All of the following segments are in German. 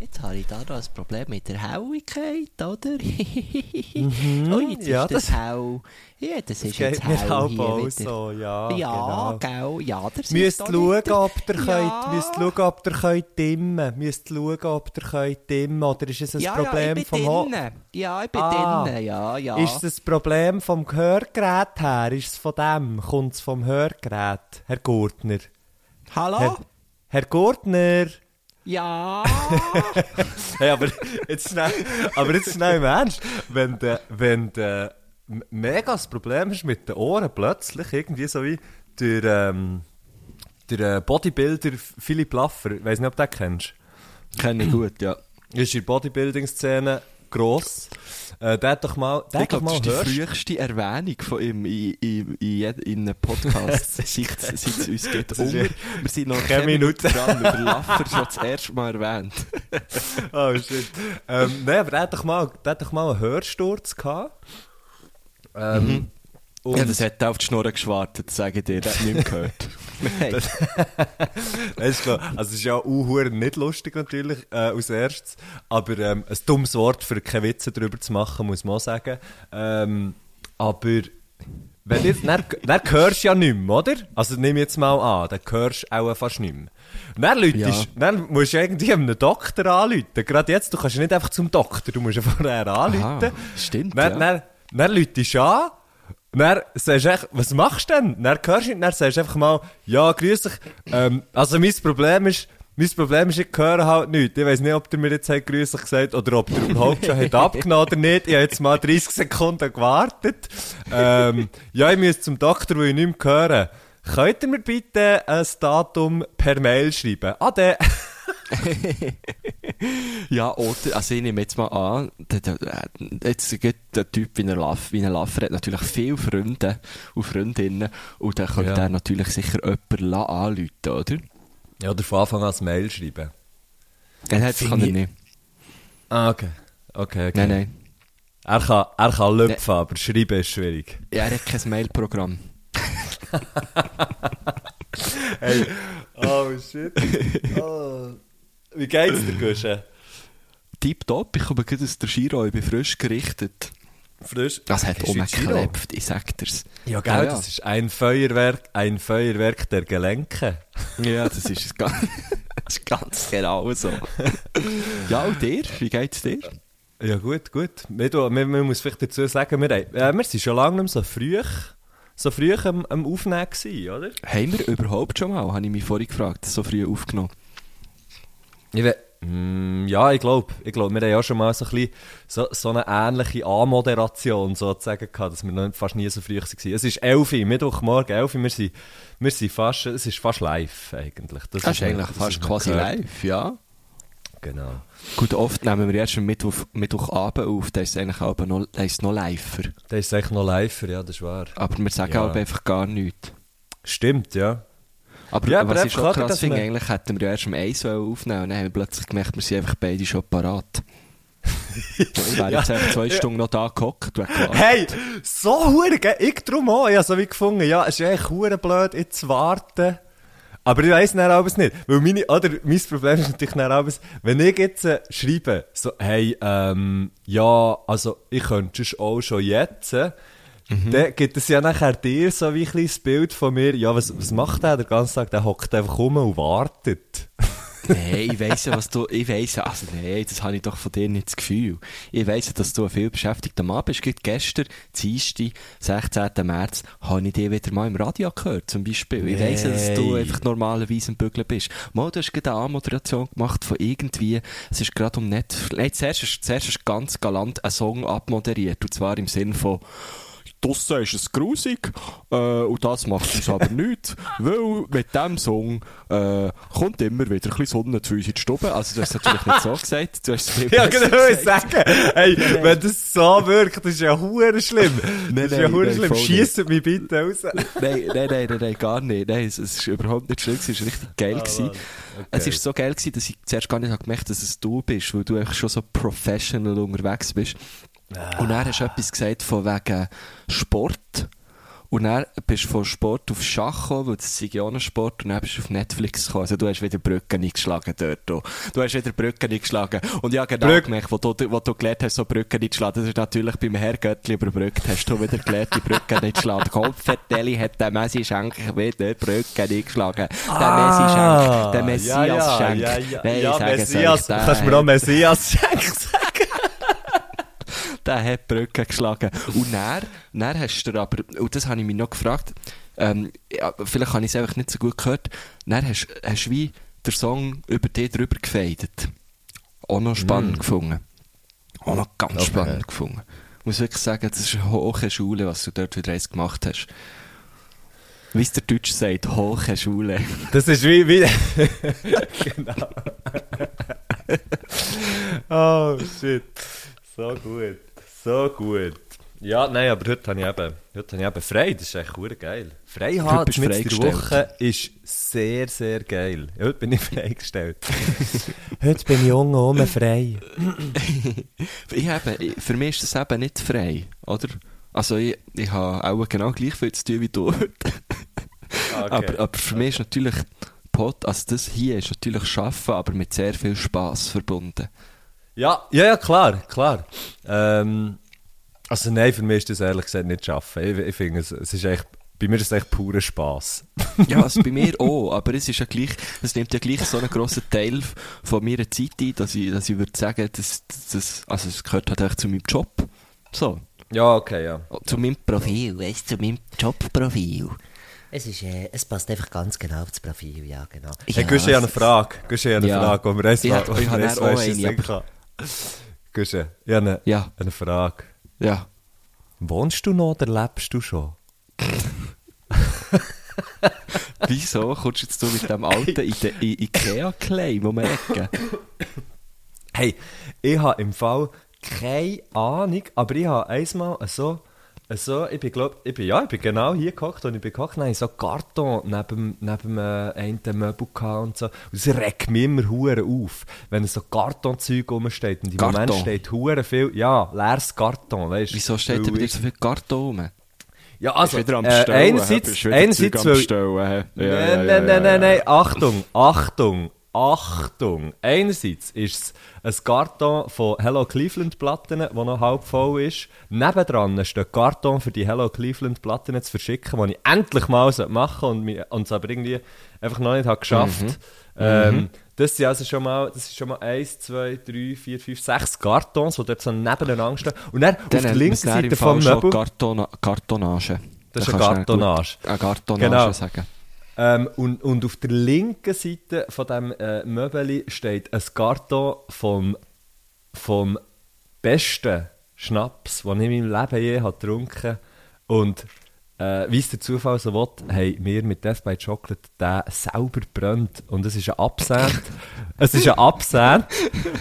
Jetzt habe ich da noch ein Problem mit der Helligkeit, oder? oh, jetzt ja, ist das, das- hell. Ja, das ist jetzt halb hier auch wieder. so, ja. Ja, genau. gell, ja, der Müsst schauen, ob ihr Ja. könnt, müsst schauen, ob ihr könnt dimmen. Müsst schauen, ob ihr könnt dimmen. Oder ist es ein ja, Problem ja, vom Ho. Ja, ich bin Ah. ja, ja. Ist ein Problem vom Hörgerät her? Ist es von dem? Kommt es vom Hörgerät? Herr Gurtner? Hallo? Herr, Herr Gurtner? Ja. Hey, aber jetzt schnell, aber jetzt schnell im Ernst. Wenn du, wenn m- mega das Problem hast mit den Ohren plötzlich, irgendwie so wie der, ähm, der äh, Bodybuilder Philipp Laffer, ich weiss nicht, ob du den kennst. Kenne ich gut, ja. Ist in der Bodybuilding-Szene gross. Äh, der hat doch mal, der Ich glaube, mal das ist die Hörst- früheste Erwähnung von ihm in, in, in, in einem Podcast, seit, es uns geht. Unter. Wir sind noch keine Minute dran, über Laffer schon das erste Mal erwähnt. Oh shit. ähm, Nein, aber der hat doch mal, der hat doch mal einen Hörsturz gehabt. Ähm, und Ja, das hat auf die Schnurren geschwartet, sage ich dir, das hat nicht gehört. Nein. Das ist klar. Also, es ist ja auch nicht lustig natürlich, äh, als erstes. Aber, ähm, ein dummes Wort für keine Witze darüber zu machen, muss man auch sagen. Ähm, aber, wenn jetzt, dann, dann hörst du ja nicht mehr, oder? Also, nimm jetzt mal an, dann hörst du auch fast nicht mehr. Dann, Leute, Ja. dann musst du irgendwie einem Doktor anrufen. Gerade jetzt, du kannst nicht einfach zum Doktor, du musst ja vorher anrufen. Aha, stimmt, Dann, ja. dann, dann läutest du an. Und dann sagst du echt, was machst du denn? Dann hörst du nicht, dann sagst du einfach mal, ja, grüß dich. Ähm, also mein Problem ist, mein Problem ist, ich höre halt nichts. Ich weiss nicht, ob der mir jetzt grüß dich gesagt oder ob der überhaupt schon hat abgenommen oder nicht. Ich habe jetzt mal 30 Sekunden gewartet. Ähm, ja, ich muss zum Doktor, weil ich nicht mehr höre. Könnt ihr mir bitte ein Datum per Mail schreiben? Ade. Ja, oder, also ich nehme jetzt mal an, der, der, jetzt gibt der Typ wie ein, Laff, wie ein Laffer hat natürlich viele Freunde und Freundinnen und dann könnte Ja. er natürlich sicher jemanden anrufen, oder? Ja, oder von Anfang an ein Mail schreiben. Nein, das kann er ich- nicht. Ah, okay. Okay, okay. Nein, nein. Er kann, er kann lüpfen, aber schreiben ist schwierig. Ja, er hat kein Mailprogramm. Hey, oh shit. Oh. Wie geht's dir, Gusche? Tipptopp, ich komme gerade aus der Giro, ich bin frisch gerichtet. Frisch? Das hat umgeklebt, ich sag dir's. Ja, gell, Ja, ja. das ist ein Feuerwerk, ein Feuerwerk der Gelenke. Ja, das ist, es ganz, das ist ganz genau so. Ja, und dir? Wie geht's dir? Ja, gut, gut. Wir, man muss vielleicht dazu sagen, wir, äh, wir sind schon lange nicht so früh, so früh am, am Aufnehmen gewesen, oder? Haben wir überhaupt schon mal, habe ich mich vorhin gefragt, so früh aufgenommen? Ich we mm, ja, ich glaube, ich glaub, wir haben ja schon mal so, ein bisschen, so, so eine ähnliche Anmoderation sozusagen gehabt, dass wir noch fast nie so früh waren. Es ist 11 Uhr, Mittwochmorgen 11 Uhr, wir sind, wir sind fast, es ist fast live eigentlich. Das ist eigentlich das fast quasi gehört. live, ja. Genau. Gut, oft nehmen wir erst am Mittwoch, Mittwochabend auf, da ist es eigentlich aber noch, da ist es noch liver. Der ist echt noch live, ja, das ist wahr. Aber wir sagen Ja. halt einfach gar nichts. Stimmt, ja. Aber, Ja, aber was ich schon krass finde, eigentlich hätten wir ja erst am 1 aufnehmen und dann haben wir plötzlich gemerkt, wir sind einfach beide schon parat. ich wäre jetzt einfach zwei Stunden noch da gehockt. Hey, so hure Ich drum auch. Ich habe so wie gefunden, ja, es ist eigentlich hure blöd, jetzt zu warten. Aber ich weiss dann alles nicht. Weil meine, oder, mein Problem ist natürlich dann alles, wenn ich jetzt äh, schreibe, so, hey, ähm, ja, also, ich könnte es auch schon jetzt, äh, dann gibt es ja nachher dir so wie ein kleines Bild von mir, ja, was, was macht der den ganzen Tag? Der hockt einfach rum und wartet. Nein, ich weiss ja, was du, ich weiss ja, also nein, das habe ich doch von dir nicht das Gefühl. Ich weiss ja, dass du ein viel beschäftigter Mann bist. Gerade gestern, Dienstag, 16. März, habe ich dich wieder mal im Radio gehört, zum Beispiel. Ich weiss ja, dass du einfach normalerweise im Bügeln bist. Mal, du hast gerade eine Anmoderation gemacht von irgendwie, es ist gerade um Netflix, nein, zuerst, zuerst du ganz galant einen Song abmoderiert, und zwar im Sinn von, draussen ist es grusig, äh, und das macht uns aber nichts, weil mit diesem Song äh, kommt immer wieder ein bisschen Sonne zu uns in die Stube. Also du hast es natürlich nicht so gesagt, du hast es viel Ja, genau, ich sagen. Hey, wenn das so wirkt, das ist ja hure schlimm. Nein, Das ist ja hure schlimm. Schiesset mich bitte raus. Nein, nein, nein, nein, nein, gar nicht. Nein, es, es ist überhaupt nicht schlimm, es war richtig geil. gewesen. Es war so geil, gewesen, dass ich zuerst gar nicht habe gemerkt dass es du bist, weil du eigentlich schon so professional unterwegs bist. Und dann hast du etwas gesagt von wegen Sport. Und dann bist du von Sport auf Schach gekommen, weil das ist ja Sport, und dann bist du auf Netflix gekommen. Also du hast wieder Brücken eingeschlagen dort. Du, du hast wieder Brücken eingeschlagen. Und ja, genau Brück- gemerkt, wo du, wo du gelernt hast, so Brücken einzuschlagen. Das ist natürlich beim Herr Göttli überbrückt. Hast du wieder gelernt, die Brücken einzuschlagen. Kopfvertelli hat der Messi Schenk wieder Brücken eingeschlagen. Der Messi Schenk, der Messias Schenk. Ah, Ja, ja, Nein, ja, ich sage es Messias. euch, Kannst du mir auch Messias Schenk sagen? Der hat die Brücke geschlagen. Und dann, dann hast du aber, und das habe ich mich noch gefragt, ähm, ja, vielleicht habe ich es einfach nicht so gut gehört, dann hast du wie den Song über dich drüber gefeidet. Auch noch spannend gefunden. Auch noch ganz Okay. spannend gefunden. Ich muss wirklich sagen, das ist eine hohe Schule, was du dort wieder eins gemacht hast. Wie es der Deutsch sagt, hohe Schule. Das ist wie, wie, genau. oh, shit. So gut. So gut. Ja, nein, aber heute habe ich eben, heute habe ich eben frei. Das ist echt hure geil. Frei Heute haben bist du mit der. Woche ist sehr, sehr geil. Heute bin ich freigestellt. heute bin ich unten oben frei. ich habe, ich- für mich ist das eben nicht frei, oder? Also ich, ich habe auch genau gleich viel zu tun wie du heute. Aber, aber für mich ist natürlich Pod, also das hier ist natürlich Schaffen, aber mit sehr viel Spaß verbunden. Ja, ja, ja, klar, klar. Ähm, also nein, für mich ist das ehrlich gesagt nicht schaffen. Ich, ich finde, es, es ist echt, bei mir ist es echt purer Spass. Ja, also bei mir auch, aber es ist ja gleich, es nimmt ja gleich so einen grossen Teil von meiner Zeit ein, dass ich, dass ich würde sagen, das, das, also es gehört halt echt zu meinem Job. So. Ja, okay, ja. Zu meinem Profil, weißt du, zu meinem Jobprofil. Es, ist, äh, es passt einfach ganz genau auf das Profil, ja, genau. Hey, Guschen, ich habe eine Frage. Guschen, ich habe eine Ja. Frage, wo wir Ich mal- wo ich wir auch mal Guschen, ich habe eine, Ja. eine Frage. Ja. Wohnst du noch oder lebst du schon? Wieso kommst jetzt du mit dem alten Ide- I- Ikea-Claim um die Ecke? Hey, ich habe im Fall keine Ahnung, aber ich habe einmal so, so ich bin, glaub, ich bin, ja, ich bin genau hier gehockt und ich bin gehockt, ich so Karton neben, neben äh, einem Möbel und so. Und es regt mich immer hure auf, wenn so Kartonzeug rumsteht. Und im Karton? Moment steht hure viel, ja, leeres Karton, weißt Wieso steht da bei dir so viel Karton rum? Ja, also, äh, einerseits, einerseits, weil, nein, ja, nein, ja, nein, nein, nein, Achtung, Achtung, Achtung. Einerseits ist es ein Karton von Hello Cleveland Platten, der noch halb voll ist. Nebendran steht ein Karton für die Hello Cleveland Platten zu verschicken, die ich endlich mal machen sollte und es aber irgendwie einfach noch nicht habe geschafft. Mhm. Ähm, das sind also schon mal, das ist schon mal 1, 2, 3, 4, 5, 6 Kartons, die dort so nebeneinander stehen. Und dann auf Dann der nennt linken Seite vom Möbel... Kartona Kartonage. Das Da ist eine Kartonage. Eine Kartonage Genau. sagen. Ähm, und, und auf der linken Seite von dem äh, Möbeli steht ein Karton vom, vom besten Schnaps, den ich in meinem Leben je habe getrunken. Und äh, wie es der Zufall so will, haben wir mit Death by Chocolate den selber brennt. Und es ist ein Absent. es ist ein Absent,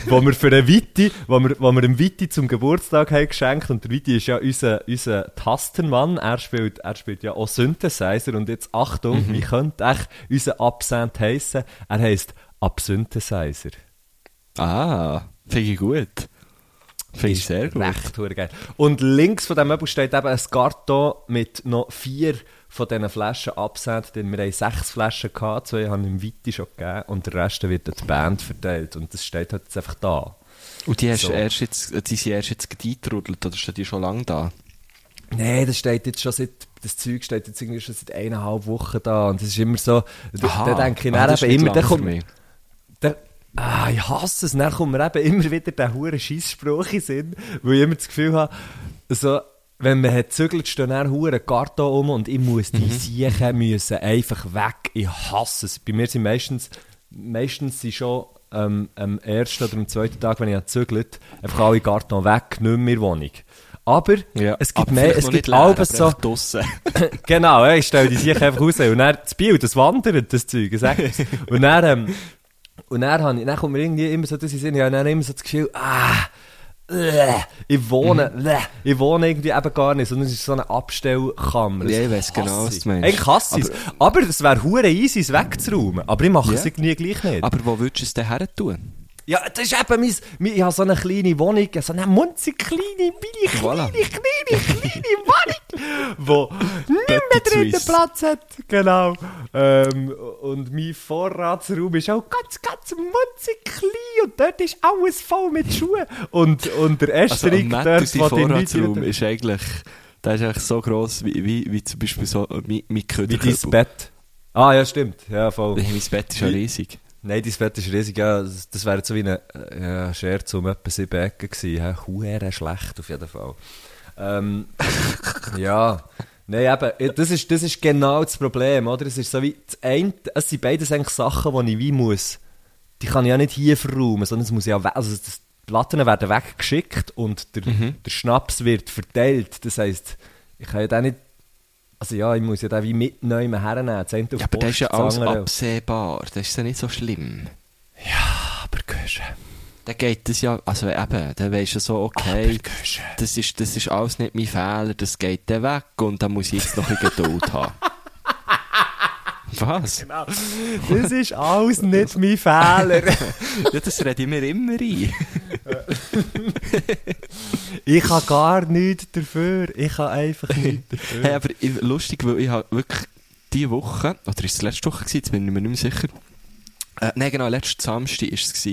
wo wir für einen Witti, wo wir, wo wir dem Witti zum Geburtstag haben geschenkt. Und der Witti ist ja unser, unser Tastenmann. Er spielt, er spielt ja auch Synthesizer. Und jetzt Achtung, wie könnte echt unser Absent heißen? Er heisst Absynthesizer. Ah, finde ich gut. Finde ich sehr gut. Recht geil. Und links von dem Möbel steht eben ein Karton mit noch vier von diesen Flaschen Absent. Denn wir haben sechs Flaschen gehabt, zwei haben im Witti schon gegeben und der Rest wird an die Band verteilt. Und das steht halt jetzt einfach da. Und die, hast So. erst jetzt, die sind erst jetzt eingetrudelt, oder steht die schon lange da? Nein, das steht jetzt schon seit, das Zeug steht jetzt irgendwie schon seit eineinhalb Wochen da. Und das ist immer so, da, da denke ich Ah, dann das ist eben nicht immer, für kommt. Der, ah, ich hasse es. Dann kommt mir eben immer wieder der hure Scheissspruch in Sinn, weil ich immer das Gefühl habe, so, wenn man hat zügelt, stehen dann hure Karton um und ich muss die Siechen müssen einfach weg. Ich hasse es. Bei mir sind meistens, meistens sind schon ähm, am ersten oder am zweiten Tag, wenn ich zügelt, einfach alle Karton weg, nicht mehr Wohnung. Aber Ja, es gibt aber mehr, es gibt aber so, genau, ja, ich stelle die sich einfach raus. Und dann, das Bild, das wandert, das Zeug, ich sag dir's. Und dann, ähm, und dann, habe ich, dann kommt mir irgendwie immer so das in Sinn, ich habe dann immer so das Gefühl, ah, äh, ich wohne, Mhm. äh, ich wohne irgendwie eben gar nicht, sondern es ist so eine Abstellkammer. Ja, ich weiss genau, was du meinst. Eigentlich hasse ich es. Aber es wäre hure easy, es wegzuräumen. Aber ich mache es Ja. irgendwie gleich nicht. Aber wo würdest du es denn her tun? Ja, das ist eben mein, ich habe so eine kleine Wohnung, so eine munzig kleine, mini, kleine, Voilà. kleine, kleine Wohnung, wo nicht mehr Suisse. Platz hat. Genau. Ähm, und mein Vorratsraum ist auch ganz, ganz munzig klein und dort ist alles voll mit Schuhen. Und, und der Also, Estrich am dort, wo die Vorratsraum ist eigentlich, der ist eigentlich so gross, wie, wie, wie zum Beispiel so mein, mein Wie dein Bett. Ah, ja, stimmt. Ja, voll. Mein Bett ist ja riesig. Nein, dein Bett ist riesig. Ja, das, wäre so wie ein äh, ja, Scherz um etwa sieben Ecken gewesen. Huere schlecht auf jeden Fall. Ähm, ja. Nein, eben, das ist, das ist genau das Problem, oder? Es ist so wie, das eine, es sind beides eigentlich Sachen, die ich wie muss, die kann ich ja nicht hier verräumen, sondern es muss ja, also das, die Platten werden weggeschickt und der, der Schnaps wird verteilt. Das heisst, ich kann ja den nicht, also ja, ich muss ja den wie mitnehmen hernehmen. Das Ja, aber das ist ja alles andere- absehbar. Das ist ja nicht so schlimm. Aber Gösche. Dann geht das ja, also eben, dann weisst du so, okay, das ist, das ist alles nicht mein Fehler, das geht dann weg und dann muss ich jetzt noch ein Geduld haben. Was? Das ist alles nicht mein Fehler. Ja, das rede ich mir immer ein. Ich habe gar nichts dafür. Ich habe einfach nichts dafür. Hey, aber lustig, weil ich habe wirklich diese Woche, oder ist es letzte Woche gewesen, jetzt bin ich mir nicht mehr sicher, äh, nein, genau, letzten Samstag war es,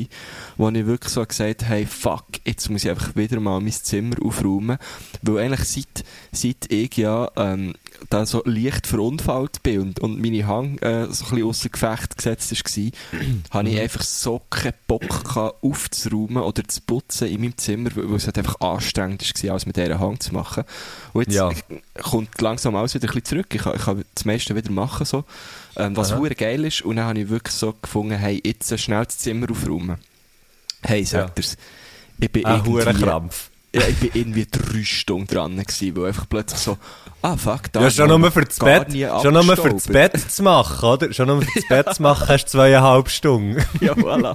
wo ich wirklich so gesagt habe, hey, fuck, jetzt muss ich einfach wieder mal mein Zimmer aufräumen, weil eigentlich seit, seit ich ja ähm, da so leicht verunfallt bin und, und meine Hang äh, so ein bisschen ausser Gefecht gesetzt war, habe ich einfach so keinen Bock gehabt, aufzuräumen oder zu putzen in meinem Zimmer, weil es halt einfach anstrengend war, als mit dieser Hang zu machen. Und jetzt Ja. kommt langsam alles wieder ein bisschen zurück. Ich ich kann das meiste wieder machen, so. Ähm, was hure geil ist. Und dann habe ich wirklich so gefunden, hey, jetzt schnell das Zimmer aufräumen. Hey, sagt Ja. Ich bin Ein irgendwie, hoher Krampf. ja, ich bin irgendwie drei Stunden dran gewesen, weil einfach plötzlich so, ah, fuck, da Ja, schon nur für das Bett, schon nur für das. Bett zu machen, oder? Schon nur für das Bett zu machen hast du zweieinhalb Stunden. Ja, voilà.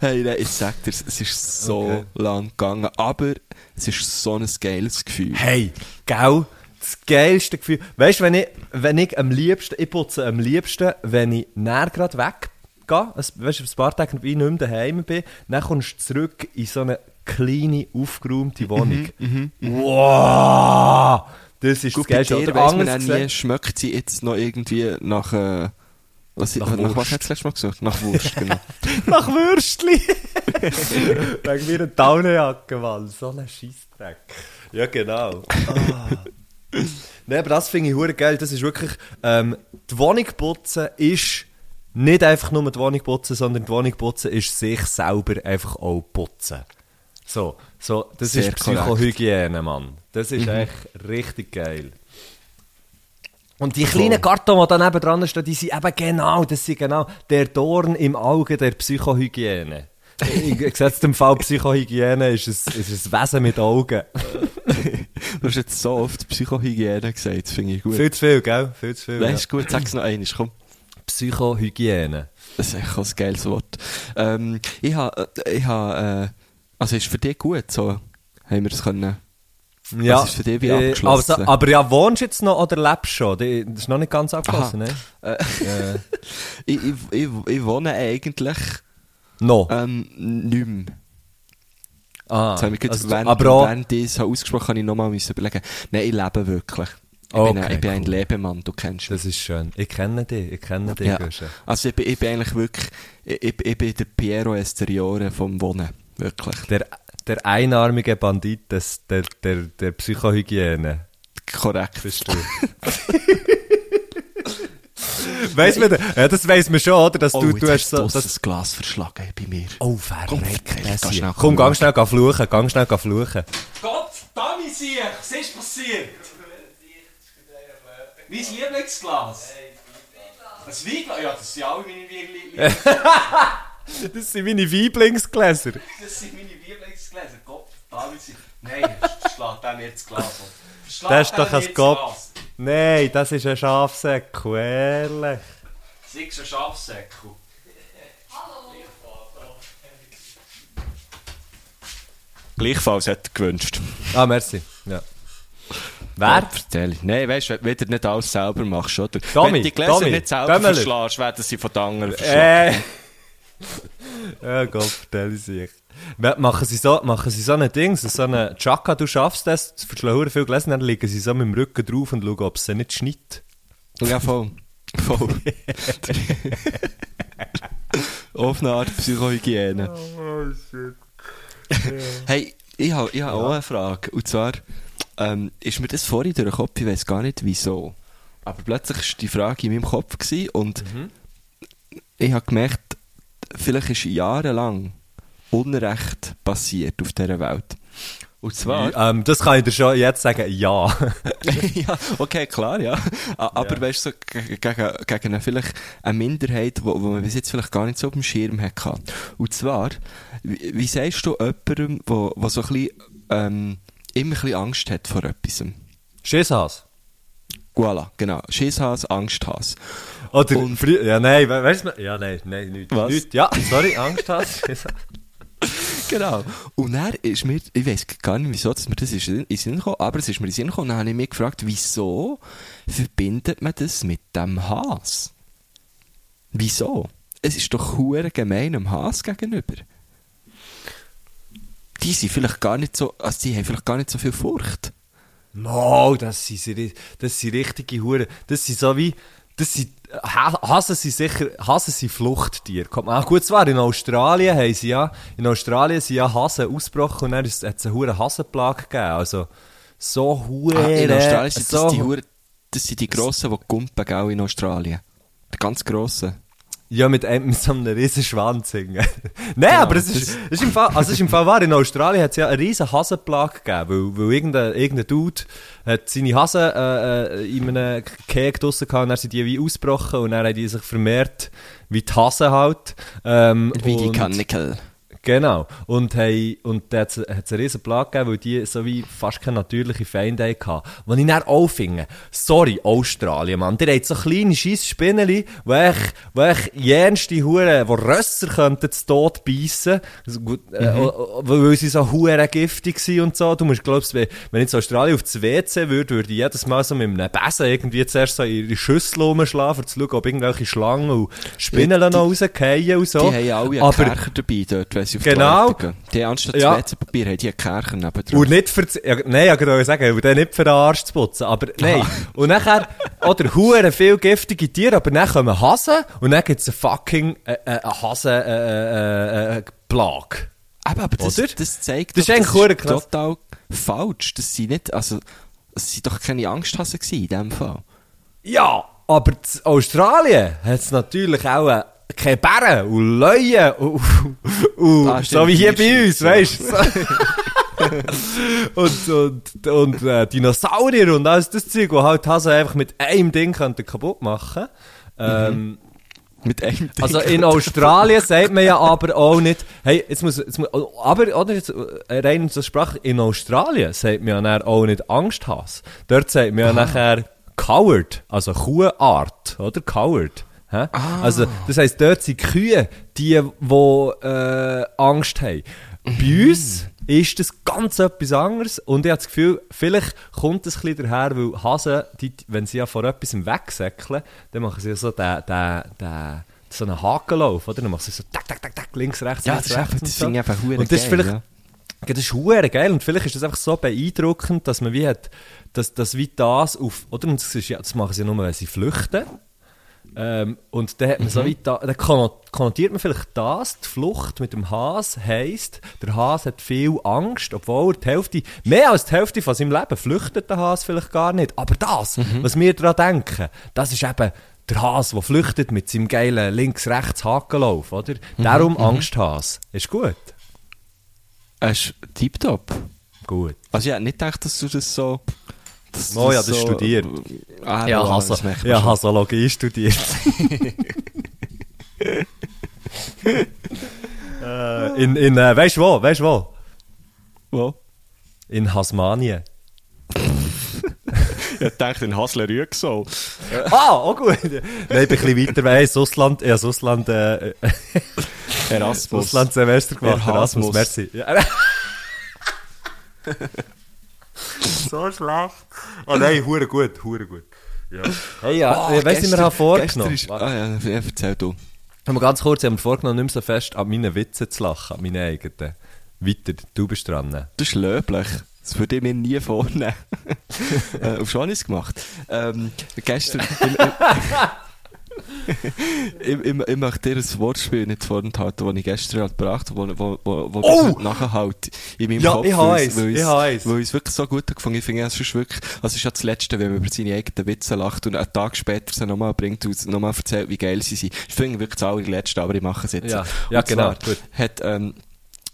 hey, nein, ich sag dir, es ist so Okay. lang gegangen, aber es ist so ein geiles Gefühl. Hey, gell? Das geilste Gefühl. Weißt du, wenn ich, wenn ich am liebsten, ich putze am liebsten, wenn ich näher gerade weggehe, also, weißt du, ein paar Tage wie ich nicht mehr daheim bin, dann kommst du zurück in so eine kleine, aufgeräumte Wohnung. wow! Das ist Gut, das Geilste. Oder weiss man auch nie, schmeckt sie jetzt noch irgendwie nach, äh, was, Nach nach, nach was Wurst. hat das letzte Mal gesagt? Nach Wurst, genau. Nach Würstli. Wegen mir eine Daunenjacke, Mann. So ein Scheissdreck. Ja, genau. Ah. Nein, aber das finde ich hure geil. Das ist wirklich, ähm, die Wohnung putzen ist nicht einfach nur die Wohnung putzen, sondern die Wohnung putzen ist sich selber einfach auch putzen. So, so das Sehr ist Psychohygiene, Mann. Das ist echt richtig geil. Und die kleinen Karton, die da neben dran stehen, die sind eben genau, das sind genau der Dorn im Auge der Psychohygiene. In gesetztem Fall Psychohygiene ist es, ist ein Wesen mit Augen. Du hast jetzt so oft Psychohygiene gesagt, das finde ich gut. Viel zu viel, gell? Viel zu viel. Nein, ja. ist gut, sag's noch einmal, komm. Psychohygiene. Das ist echt ein geiles Wort. Ähm, ich habe, ich habe, äh, also ist für dich gut, so, haben wir das können, Ja, ist für dich wie äh, abgeschlossen? Aber, aber ja, wohnst du jetzt noch oder lebst du schon? Das ist noch nicht ganz abgeschlossen, ne? äh, Äh, ich, ich, ich, ich wohne eigentlich, noch. ähm, nicht mehr. Ah, Jetzt habe ich gerade, also, während, aber während ich es ausgesprochen habe, ich nochmal überlegen. Nein, ich lebe wirklich. Ich Okay, bin, ein, ich bin ein. Lebemann, du kennst mich. das ist schön. Ich kenne dich, ich kenne dich, Ja. Also ich bin, ich bin eigentlich wirklich, ich, ich, ich bin der Piero Esteriore vom Wohnen. Wirklich. Der, der einarmige Bandit des, der, der, der Psychohygiene. Korrekt. Bist du. weiss man, ja, das weiss man schon, oder? Dass Oh, du, jetzt du hast so, das das, Glas verschlagen bei mir. oh, Komm, das schnell Komm, schauen. gang schnell geh fluchen, gang schnell geh fluchen. Gott, Dami sieh, was ist passiert? Mein Lieblingsglas. Ein Weinglas? Ja, das sind alle meine Weingläser. Das sind meine Weiblingsgläser. Das sind meine Lieblingsgläser. Gott, Dami sieh. Nein, schlägt er mir das Glas Das ist doch ein Kopf. Nein, das ist ein Schafsäckel, ehrlich. Du einen Schafsäckel? Gleichfalls hat er gewünscht. Ah, merci. Ja. Wer? Erzähl. Nein, weißt du, wenn du nicht alles selber machst, oder? Tommy, wenn du die Gläser Tommy, nicht selber Dömmeli. verschlägst, werden sie von den anderen verschlagen. Äh. ja, Gott, vertell sich. Machen sie so, machen sie so ein Ding, so eine Chaka, du schaffst das, du verschlagen viel gelesen, dann liegen sie so mit dem Rücken drauf und schauen, ob es sie nicht schneit. Ja, voll. Voll. Auf eine Art Psychohygiene. hey, ich habe ich hab auch eine Frage. Und zwar, ähm, ist mir das vorhin durch den Kopf, ich weiß gar nicht wieso. Aber plötzlich war die Frage in meinem Kopf gewesen und ich habe gemerkt, vielleicht ist jahrelang Unrecht passiert auf dieser Welt. Und zwar... Ähm, das kann ich dir schon jetzt sagen, ja. ja, okay, klar, ja. Aber Ja. weißt du, so ge- gegen, gegen eine, vielleicht eine Minderheit, wo man bis jetzt vielleicht gar nicht so auf dem Schirm hatte. Und zwar, wie, wie sagst du jemandem, wo so ein bisschen, ähm, immer ein bisschen Angst hat vor etwas? Schisshas. Voilà, genau. Schisshas, Angsthas. Oder, Und- ja, nein, we weißt du, ja, nein, nein, nicht. Was? Nicht. Ja, sorry, Angst hast. Genau. Und dann ist mir, ich weiß gar nicht, wieso dass mir das in den Sinn gekommen, aber es ist mir in den Sinn gekommen, dann habe ich mich gefragt, wieso verbindet man das mit dem Hass? Wieso? Es ist doch hure gemein dem Hass gegenüber. Die sind vielleicht gar nicht so, also die haben vielleicht gar nicht so viel Furcht. No, das sind, das sind richtige Huren. Das sind so wie, das sind, Ha- Hasen sind sicher, Hasen sind Fluchttiere. Kommt- Ah, gut, zwar in Australien haben sie ja, in Australien sind ja Hasen ausgebrochen und dann hat es eine hure Hasenplage gegeben. Also, so hure. Ah, in Australien sind das so, die hure, das sind die Grossen, die gumpen, gell, in Australien. Die ganz Grossen. Ja, mit, einem- mit so einem riesen Schwanz hängen. Nein, Genau, aber es ist, ist im Fall, also ist im Fall wahr, in Australien hat es ja eine riesen Hasenplage gegeben, weil, weil irgendein, irgendein Dude hat seine Hasen äh, äh, in einem Keg draussen gehabt und dann sind die wie ausgebrochen und dann haben die sich vermehrt wie die Hasen halt. Ähm, Wie die Kanickel. Genau. Und, hey, und da hat es eine riesen Plage gegeben, weil die so wie fast keine natürliche Feinde hatten. Was ich dann auch finde, sorry, Australien, Mann, die habt so kleine scheiß Spinneli, wo ich, wo ich jenste Huren, wo Rösser könnten zu Tod beißen, äh, o- o- weil sie so Huren giftig sind und so. Du musst, glaubst, wenn, ich in Australien auf das WC würde, würde ich jedes Mal so mit einem Besen irgendwie zuerst so in die Schüssel rumschlagen, um zu schauen, ob irgendwelche Schlangen und Spinnen Ja, die- noch rausfallen und so. Die haben alle einen Aber- Kercher dabei dort, wenn sie auf Genau. die Toilette gehen. Die haben anstatt Ja. ja. WC-Papier haben die einen Kercher nebendran. Und nicht für, ja, nein, ich wollte sagen, und dann nicht für den Arsch zu putzen, aber nein. Und nachher, oder Huren viel giftige Tiere, aber dann kommen Hasen, und dann gibt's eine fucking, äh, äh, Hasen, äh, äh, Plage. Aber, aber das, Oder? das zeigt Das ist eigentlich total falsch. Das sind nicht, also, es sind doch keine Angsthasen gewesen in dem Fall. Ja, aber Australien hat's natürlich auch keine Bären und Löwen und, und Ah, so wie hier bei uns, weißt du? und und, und äh, Dinosaurier und alles das Zeug, wo halt Hasen einfach mit einem Ding könnten kaputt machen. Ähm, Mit einem Ding. Also in Australien sagt man ja aber auch nicht, hey, jetzt muss, jetzt muss aber, oder, jetzt, äh, rein zur Sprache, in Australien sagt man ja auch nicht Angsthass. Dort sagt man ja nachher Coward, also Kuhart, oder? Coward. Hä? Also, das heisst, dort sind Kühe, die, die äh, Angst haben. Bei uns ist das ganz etwas anderes und ich habe das Gefühl, vielleicht kommt es ein bisschen daher, weil Hasen, die, wenn sie ja vor etwas wegsäckeln, dann machen sie so den, den, den, so einen Hakenlauf, oder? Dann machen sie so tak, tak, tak, tak, links, rechts, ja, links, das, rechts einfach, das so. finde ich einfach Und das ist vielleicht, ja, das ist hure geil und vielleicht ist das einfach so beeindruckend, dass man wie hat, dass, dass wie das auf, oder? Und das, ist, ja, das machen sie nur, wenn sie flüchten. Ähm, und dann hat man so Mhm. wie da, dann konno- konnotiert man vielleicht das, die Flucht mit dem Has heisst, der Has hat viel Angst, obwohl er die Hälfte, mehr als die Hälfte von seinem Leben flüchtet der Has vielleicht gar nicht. Aber das, Mhm. was wir daran denken, das ist eben der Has, der flüchtet mit seinem geilen links-rechts-Hakenlauf, oder? Mhm, Darum Angsthas. Ist gut. Es ist tiptop. Gut. Also ich hätte nicht gedacht, dass du das so... Dass Oh ja, das studiert. Ah, Ja, ja, das man ja schon. Hasologie studiert. äh, in, in, äh, weißt du wo? Weißt du wo? Wo? In Hasmanien. Ich dachte, in Hasler Rüegsau. Ah, auch gut. Nein, ich bin ein bisschen weiter weg. Ausland, ich habe das Ausland, äh, Erasmus. Auslandssemester gemacht. Erasmus. merci. So schlecht. Oh nein, hure gut, hure gut. Ja. Hey, ja, ich weiss nicht, wir haben vorgenommen. Ist, ah ja, erzähl du. Aber ganz kurz, ich habe mir vorgenommen, nicht mehr so fest an meinen Witzen zu lachen, an meinen eigenen. Weiter, du bist dran. Das ist löblich. Das würde ich mir nie vornehmen. äh, auf schon ist gemacht. Ähm, gestern. ich, ich, ich, ich möchte dir ein Wortspiel nicht vorenthalten, das ich gestern halt gebracht habe, wo, wo, wo Oh! oh! nachhalt in meinem Ja, Kopf. ich eins, weil ich eins. Weil ich es wirklich so gut gefunden Ich finde, es ist wirklich, also es ist ja das Letzte, wenn man über seine eigenen Witze lacht und einen Tag später sie nochmal bringt und nochmal erzählt, wie geil sie sind. Ich finde wirklich das allerletzte, aber ich mache es jetzt. Ja, ja, genau, gut. Hat, ähm,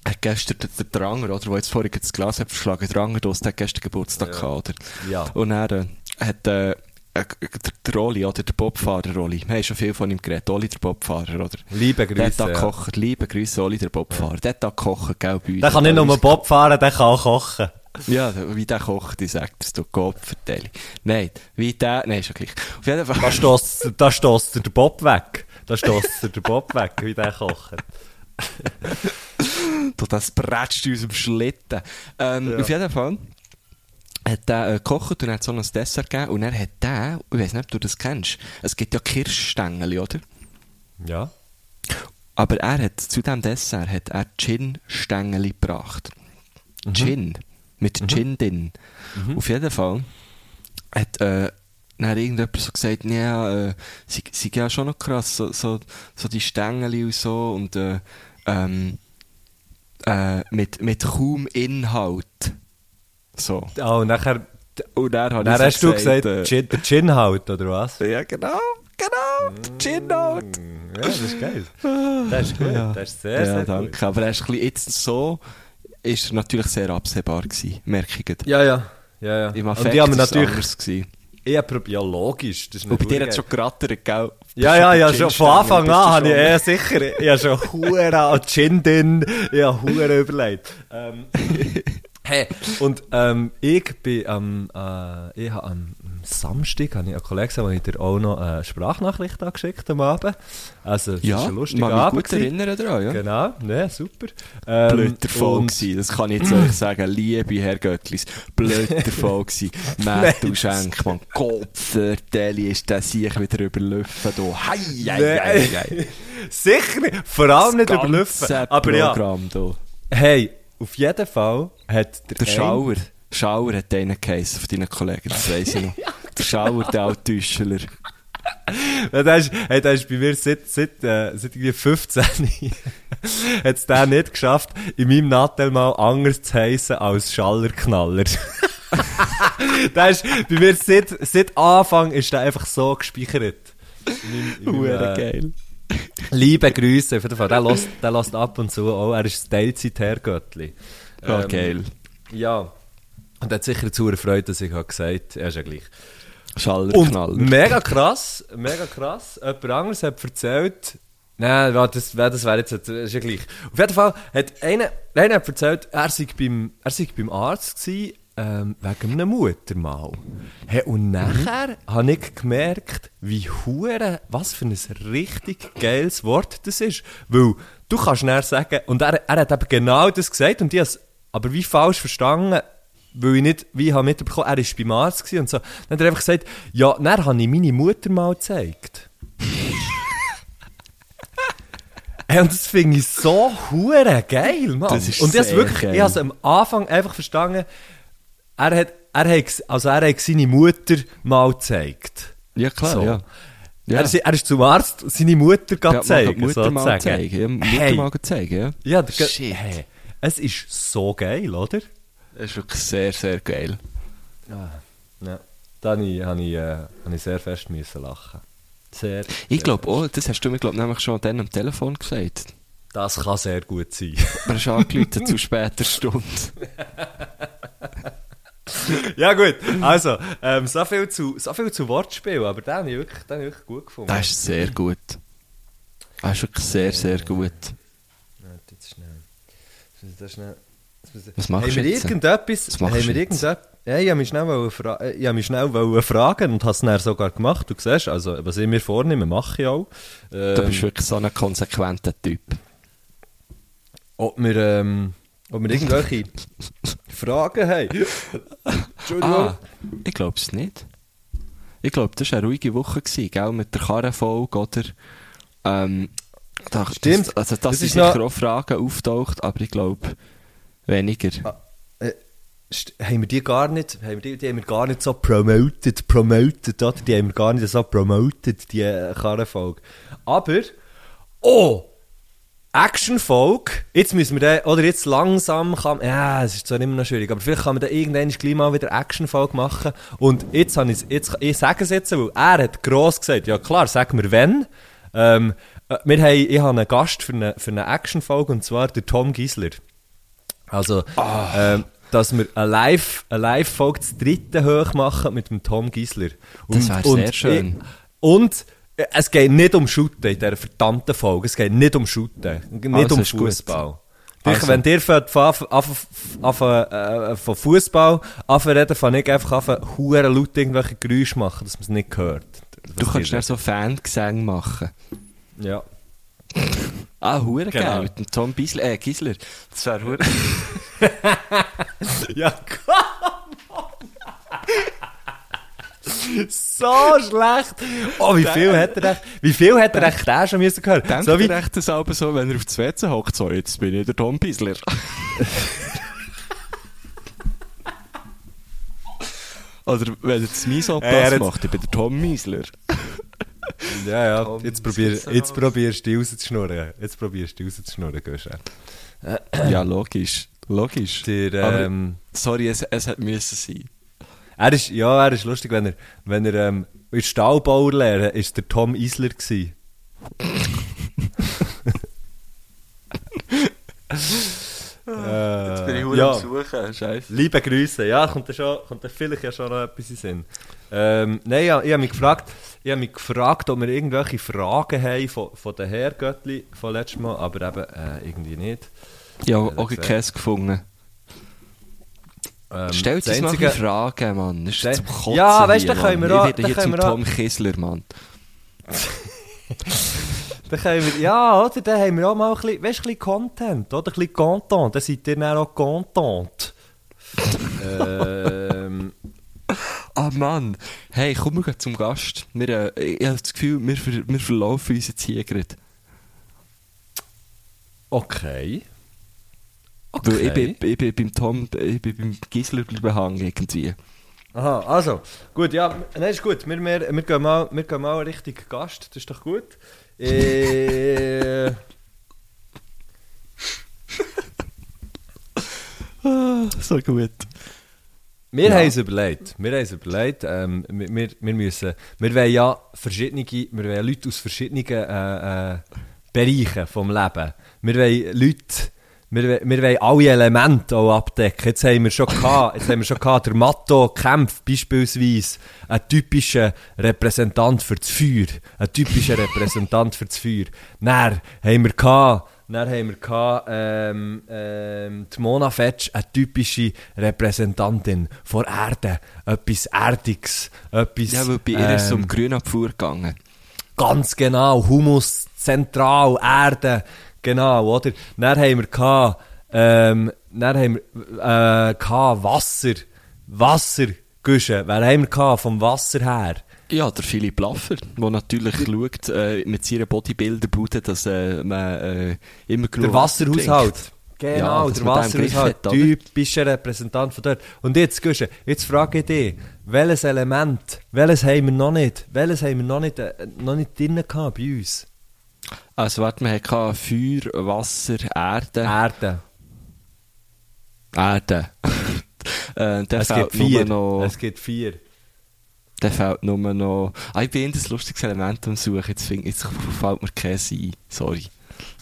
hat gestern der, Dranger, oder, der jetzt vorhin das Glas hat verschlagen, Dranger, der hat gestern Geburtstag gehabt, oder? Ja. Und er äh, hat, äh, äh, der, Rolli, oder der Bobfahrer Rolli, wir haben schon viel von ihm geredet, Oli der Bobfahrer, oder? Liebe Der hat Grüße. da Ja. gekocht, liebe Grüße, Oli der Bobfahrer, der hat da gekocht, gell, bei uns. Der kann nicht nur Bob fahren, der kann auch kochen. Ja, wie der kocht, ich sag dir's, du Kopfverteilung. Nein, wie der, nein, ist ja gleich. Auf jeden Fall. Da stösst, da stösst der Bob weg. Da stösst der Bob weg, wie der kocht. Du, das bretzt uns im Schlitten. Ähm, Auf jeden Fall hat der äh, gekocht und hat so ein Dessert gegeben und er hat der, ich weiß nicht, ob du das kennst, es gibt ja Kirschstängel, oder? Ja. Aber er hat, zu diesem Dessert hat er Gin-Stängel gebracht. Gin. Mit Gin drin. Auf jeden Fall hat, äh, dann irgendjemand so gesagt, ja, äh, sie, sie ja schon noch krass, so, so, so die Stängel und so und, äh, ähm, äh, mit, mit kaum Inhalt. So. Oh, und nachher, Und dann, dann hast du gesagt, äh, Gin, der Gin halt, oder was? ja, genau, genau, der Gin halt. Ja, das ist geil. Das ist gut. Das ist sehr, ja, sehr danke. gut. Aber er ist ein bisschen jetzt so, ist er natürlich sehr absehbar gewesen, merke ich. gerade. Ja, ja. Ja, ja. Im und Affekt die haben natürlich, anders gewesen. ich hab prob- ja logisch, das ist Und bei dir hat es schon gerattert, gell? Ja, ja, ja, schon von Anfang an habe ich eher sicher, ich habe schon Huren an Gin drin, ich habe Huren überlegt. Ähm, hey, und ähm, ich bin am, äh, ich habe am Samstag, habe ich einen Kollegen gesehen, ich dir auch noch eine Sprachnachricht angeschickt am Abend. Also, es Ja, ist ein lustiger mag mich Abend. gut gewesen. erinnern daran, ja. Genau, ne, super. Ähm, Blöder Fall gewesen, das kann ich jetzt euch sagen, liebe Herr Göttlis, blöder Fall gewesen. Matthew Schenk, man, Kopfverteilung ist der sich wieder überlaufen, du. Hei, hei, hei, hei. Sicher nicht, vor allem nicht Das überlüpfen. ganze Aber ja, Programm, du. hey, auf jeden Fall hat der, Der Schauer, Schauer hat einen geheissen von deinen Kollegen, das weiss ich noch. Der Schauer, der Alttäuschler. Ja, der ist, hey, der ist bei mir seit, seit, äh, seit irgendwie 15 hat es der nicht geschafft, in meinem Nattel mal anders zu heissen als Schallerknaller. der ist bei mir seit, seit Anfang ist der einfach so gespeichert. In meinem- in meinem, äh, geil. Liebe Grüße, auf jeden Fall. Der lässt, der lässt ab und zu auch. Er ist das Teilzeit-Herrgöttli. Ja, geil. Ja. Und er hat sicher dazu erfreut, dass ich habe gesagt er ist ja gleich. Schallerknaller. Und mega krass, mega krass. Jemand anderes hat erzählt, nein, das, das wäre jetzt, das ist ja gleich. Auf jeden Fall hat einer, einer hat erzählt, er sei beim, er sei beim Arzt gewesen, ähm, wegen einem Muttermal. Hey, und nachher habe ich gemerkt, wie hure, was für ein richtig geiles Wort das ist. Weil, du kannst näher sagen, und er, er hat eben genau das gesagt, und ich habe es aber wie falsch verstanden, weil ich nicht, wie ich habe mitbekommen, er war beim Arzt gewesen und so. Dann hat er einfach gesagt, ja, dann habe ich meine Mutter mal gezeigt. hey, und das finde ich so hure geil, Mann. Das ist und sehr wirklich, geil. ich habe es am Anfang einfach verstanden, er hat, er hat, also er hat seine Mutter mal gezeigt. Ja, klar, So. ja. ja. Er, ist, er ist zum Arzt, seine Mutter Ja, zeigen, Mutter mal zeigen. Ja, Mutter Hey. mal zeigen, ja. Ja, der, Shit. hey, es ist so geil, oder? Das ist wirklich sehr, sehr geil. Ja. Da habe ich, äh, ich sehr fest müssen lachen. Sehr. Ich glaube, fest. oh, das hast du mir glaub, nämlich schon dann am Telefon gesagt. Das kann sehr gut sein. Aber hast angerufen zu später Stunde. ja gut, also, ähm, so, viel zu, so viel zu Wortspiel, aber den habe ich wirklich, den habe ich wirklich gut gefunden. Das ist sehr gut. Das ist wirklich sehr, sehr gut. Warte, jetzt schnell. Das ist das schnell. Was machst haben du jetzt? irgendetwas, Was machst haben du wir irgendetwas, ja, ich habe mich schnell, fra äh, ich habe mich schnell fragen und habe es dann sogar gemacht. Du siehst, also, was ich mir vornehme, mache ich auch. Ähm, Du bist wirklich so ein konsequenter Typ. ob wir, ähm, ob wir irgendwelche Fragen haben. Entschuldigung. Ah, ich glaube es nicht. Ich glaube, das war eine ruhige Woche, gewesen, gell? mit der Karrenfolge oder. Ähm, da, Stimmt. Das, also, das, Das ist sicher noch- auch Fragen auftaucht, aber ich glaube weniger. Äh, st- haben wir die gar nicht, haben wir die, die haben wir gar nicht so promoted, promoted, oder? Die haben wir gar nicht so promoted, die äh, Karrenfolge. Aber, oh! Actionfolge, jetzt müssen wir dann, oder jetzt langsam kann, ja, es ist zwar immer noch schwierig, aber vielleicht kann man dann irgendwann gleich mal wieder Actionfolge machen. Und jetzt habe ich jetzt, ich sage es jetzt, weil er hat gross gesagt, ja klar, sag mir wenn. Ähm, äh, wir haben, ich habe einen Gast für eine, für eine Actionfolge, und zwar der Tom Giesler. Also, ähm, dass wir eine Live, Live-Folge zu dritten hoch machen mit dem Tom Giesler. Das wär sehr schön. Ich, und es geht nicht um Shooten in dieser verdammten Folge. Es geht nicht um Shooten. Nicht Also um. Fußball. Also. Wenn ihr von, von, von, äh, von Fußball anfangen, fange ich einfach an, hure laut irgendwelche Geräusche machen, dass man es nicht hört. Du kannst schnell so Fangesang machen. Ja. Ah, hure Genau. geil, mit dem Tom Biesler, äh, Gisler. Das wäre hure... Ja, komm! So schlecht! Oh, wie viel hat er echt, wie viel hat er echt der schon müssen hören? Denkt So wie, echt das aber so, wenn er auf das WC hockt, so, jetzt bin ich der Tom Biesler. Oder wenn er das Miso Ja, er Pass hat- macht, ich bin der Tom Miesler. ja, ja, Tom, jetzt, probier, jetzt probierst du die rauszuschnurren. Jetzt probierst du die rauszuschnurren, Gösche. ja, logisch. Logisch. Der, Aber- ähm, Sorry, es, es hat müssen sein. Er ist, ja, er ist lustig, wenn er, wenn er, ähm, in der Stahlbauerlehre ist der Tom Isler gsi. äh, ja. Suchen, scheiße. Liebe Grüße, ja, kommt da, schon, kommt da vielleicht ja schon noch etwas in Sinn. Ähm, nein, ja, ich habe mich gefragt, ich habe mich gefragt, ob wir irgendwelche Fragen haben von, von den Herrgöttli von letztem Mal, aber eben äh, irgendwie nicht. Ja, auch das Käse gefunden. Ähm, Stellt das uns mal ein einzige- Fragen, Mann. Das ist Stell- zum Kotzen Ja, weißt du, da können wir auch- Ich werde da hier zum Tom Kissler, Mann. Dann können wir, ja, oder? Dann haben wir auch mal ein bisschen, weißt, ein bisschen Content, oder? Ein bisschen Content. Dann seid ihr dann auch Content. ähm, Ah, Mann. Hey, komm, gehen zum Gast. Wir, äh, ich habe das Gefühl, wir, wir verlaufen uns jetzt hier gerade. okay. Weil ich, Okay. bin, ich bin beim Tom, ich bin beim Gisler irgendwie. Aha, also, gut, ja, nein, ist gut. Wir, wir, wir, gehen mal, wir gehen mal richtig Gast, das ist doch gut. Äh, So gut. wir Ja. haben uns überlegt, wir haben uns überlegt, ähm, wir, wir, wir müssen, wir wollen ja verschiedene, wir wollen Leute aus verschiedenen äh, äh, Bereichen vom Leben. Wir wollen Leute, wir, wollen- wir wollen alle Elemente auch abdecken. Jetzt haben wir schon gehabt, jetzt haben wir schon gehabt, der Matto kämpft beispielsweise ein typischer Repräsentant für das Feuer. Ein typischer Repräsentant für das Feuer. Dann haben wir gehabt, dann haben wir gehabt, ähm, ähm, die Mona Fetsch, eine typische Repräsentantin von Erde. Etwas Erdiges, etwas... Ja, weil bei ihr ist es um ähm, Grünabfuhr gegangen. Ganz genau, Humus, Zentral, Erde, genau, oder? Dann haben wir gehabt, ähm, dann haben wir, äh, gehabt Wasser, Wasser, Güsche, wer haben wir gehabt vom Wasser her? Ja, der Philipp Laffer, der natürlich schaut äh, mit seiner Bodybuilder-Bude, dass äh, man äh, immer genug Der Wasser Wasserhaushalt. trinkt. Genau, Ja, der Wasserhaushalt, typischer Repräsentant von dort. Und jetzt, Güsche, jetzt frage ich dich, welches Element, welches haben wir noch nicht, welches haben wir noch nicht, äh, noch nicht drin gehabt bei uns? Also, warte, wir hatten Feuer, Wasser, Erde. Erde. Erde. äh, Es gibt vier. Noch, Es gibt vier. dann fehlt nur noch... Ah, ich bin ein lustiges Element am Suchen. Jetzt, find, jetzt fällt mir kein ein. Sorry.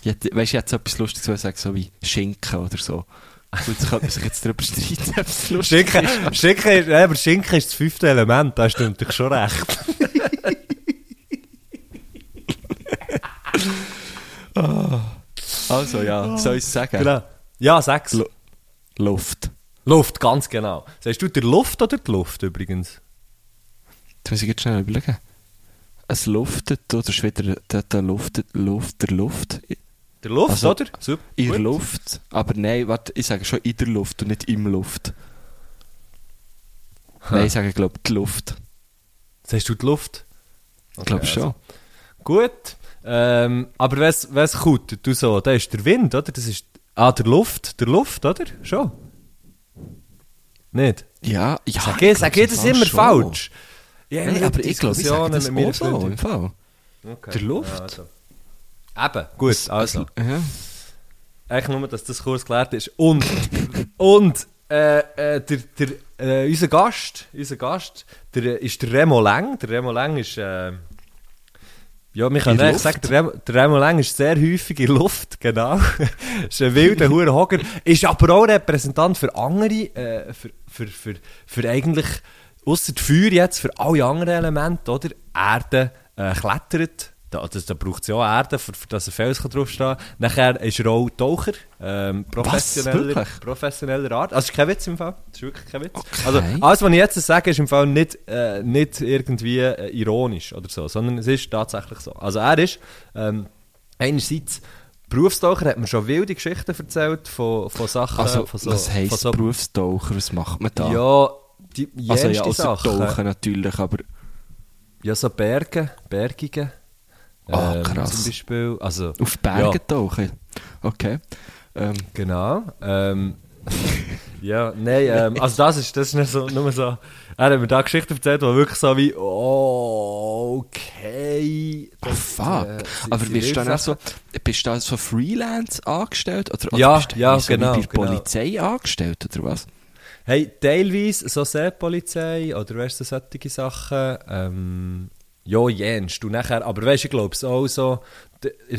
Ich hätte, weißt du, ich so etwas Lustiges wollen sagen, so wie Schinken oder so. Gut, jetzt könnte man sich jetzt darüber streiten, ob es lustig Schinken, ist. Schinken, aber Schinken ist das fünfte Element, da hast du natürlich schon recht. Also, ja, soll ich es sagen? Genau. Ja, sechs. Lo- Luft. Luft, ganz genau. Sagst du der Luft oder die Luft übrigens? Jetzt muss ich jetzt schnell überlegen. Es luftet oder ist wieder der, der Luft, Luft, der Luft? Der Luft, Also, oder? Super. In der. Luft. Aber nein, warte, ich sage schon in der Luft und nicht im Luft. Nein, ich sage, glaube die Luft. Sagst du die Luft? Ich glaube Okay, schon. Gut. Ähm, aber wenn es kutet, du so, da ist der Wind, oder? Das ist. Ah, der Luft, der Luft, oder? Schon. Nicht? Ja, ja. Sag ich, sag ich das immer falsch? Ja, Nein, aber ich glaube, ich sage das mit auch so, im Fall. Okay. Der Luft. Ja, also. Eben, gut, also. Ja. Eigentlich nur, dass das kurz geklärt ist. Und, und, äh, äh, der, der, äh, unser Gast, unser Gast, der, äh, ist der Remo Leng. Der Remo Leng ist, äh, ja, wir können eigentlich sagen, der der Remo Leng ist sehr häufig in Luft, genau. ist ein wilder Hurenhocker. Ist aber auch Repräsentant für andere, äh, für, für, für, für eigentlich, ausser Feuer jetzt, für alle anderen Elemente, oder? Erde äh, klettert. Da, das, da braucht es ja auch Erde, für, für dass ein Fels draufstehen kann. Nachher ist er auch Taucher, ähm, professioneller, professioneller Art. Also, das ist kein Witz im Fall. Das ist wirklich kein Witz. Okay. Also, alles, was ich jetzt sage, ist im Fall nicht, äh, nicht irgendwie äh, ironisch oder so, sondern es ist tatsächlich so. Also, er ist ähm, einerseits Berufstaucher, hat mir schon wilde Geschichten erzählt von, von Sachen. Also, von so, was heisst so, Berufstaucher? Was macht man da? Ja, die also ja, außer Sachen. Tauchen natürlich, aber Ja, so Berge, Bergige. Ah, Ähm, krass. Zum Beispiel, also... auf Bergen Ja. tauchen. Okay. Ähm, Genau. Ähm, ja, nein, ähm, also das ist, das ist nicht so, nur so. Er hat mir da Geschichten erzählt, die wirklich so wie, oh, okay. oh, fuck. äh, sie- aber sie bist du dann so, bist du da so Freelance angestellt? Oder, oder Ja, bist du ja, so genau, wie bei der genau. Polizei angestellt, oder was? Hey, teilweise so Seepolizei oder weißt du, solche Sachen. Ähm, ja, jenst. Und nachher, aber weißt du, ich glaube es auch so,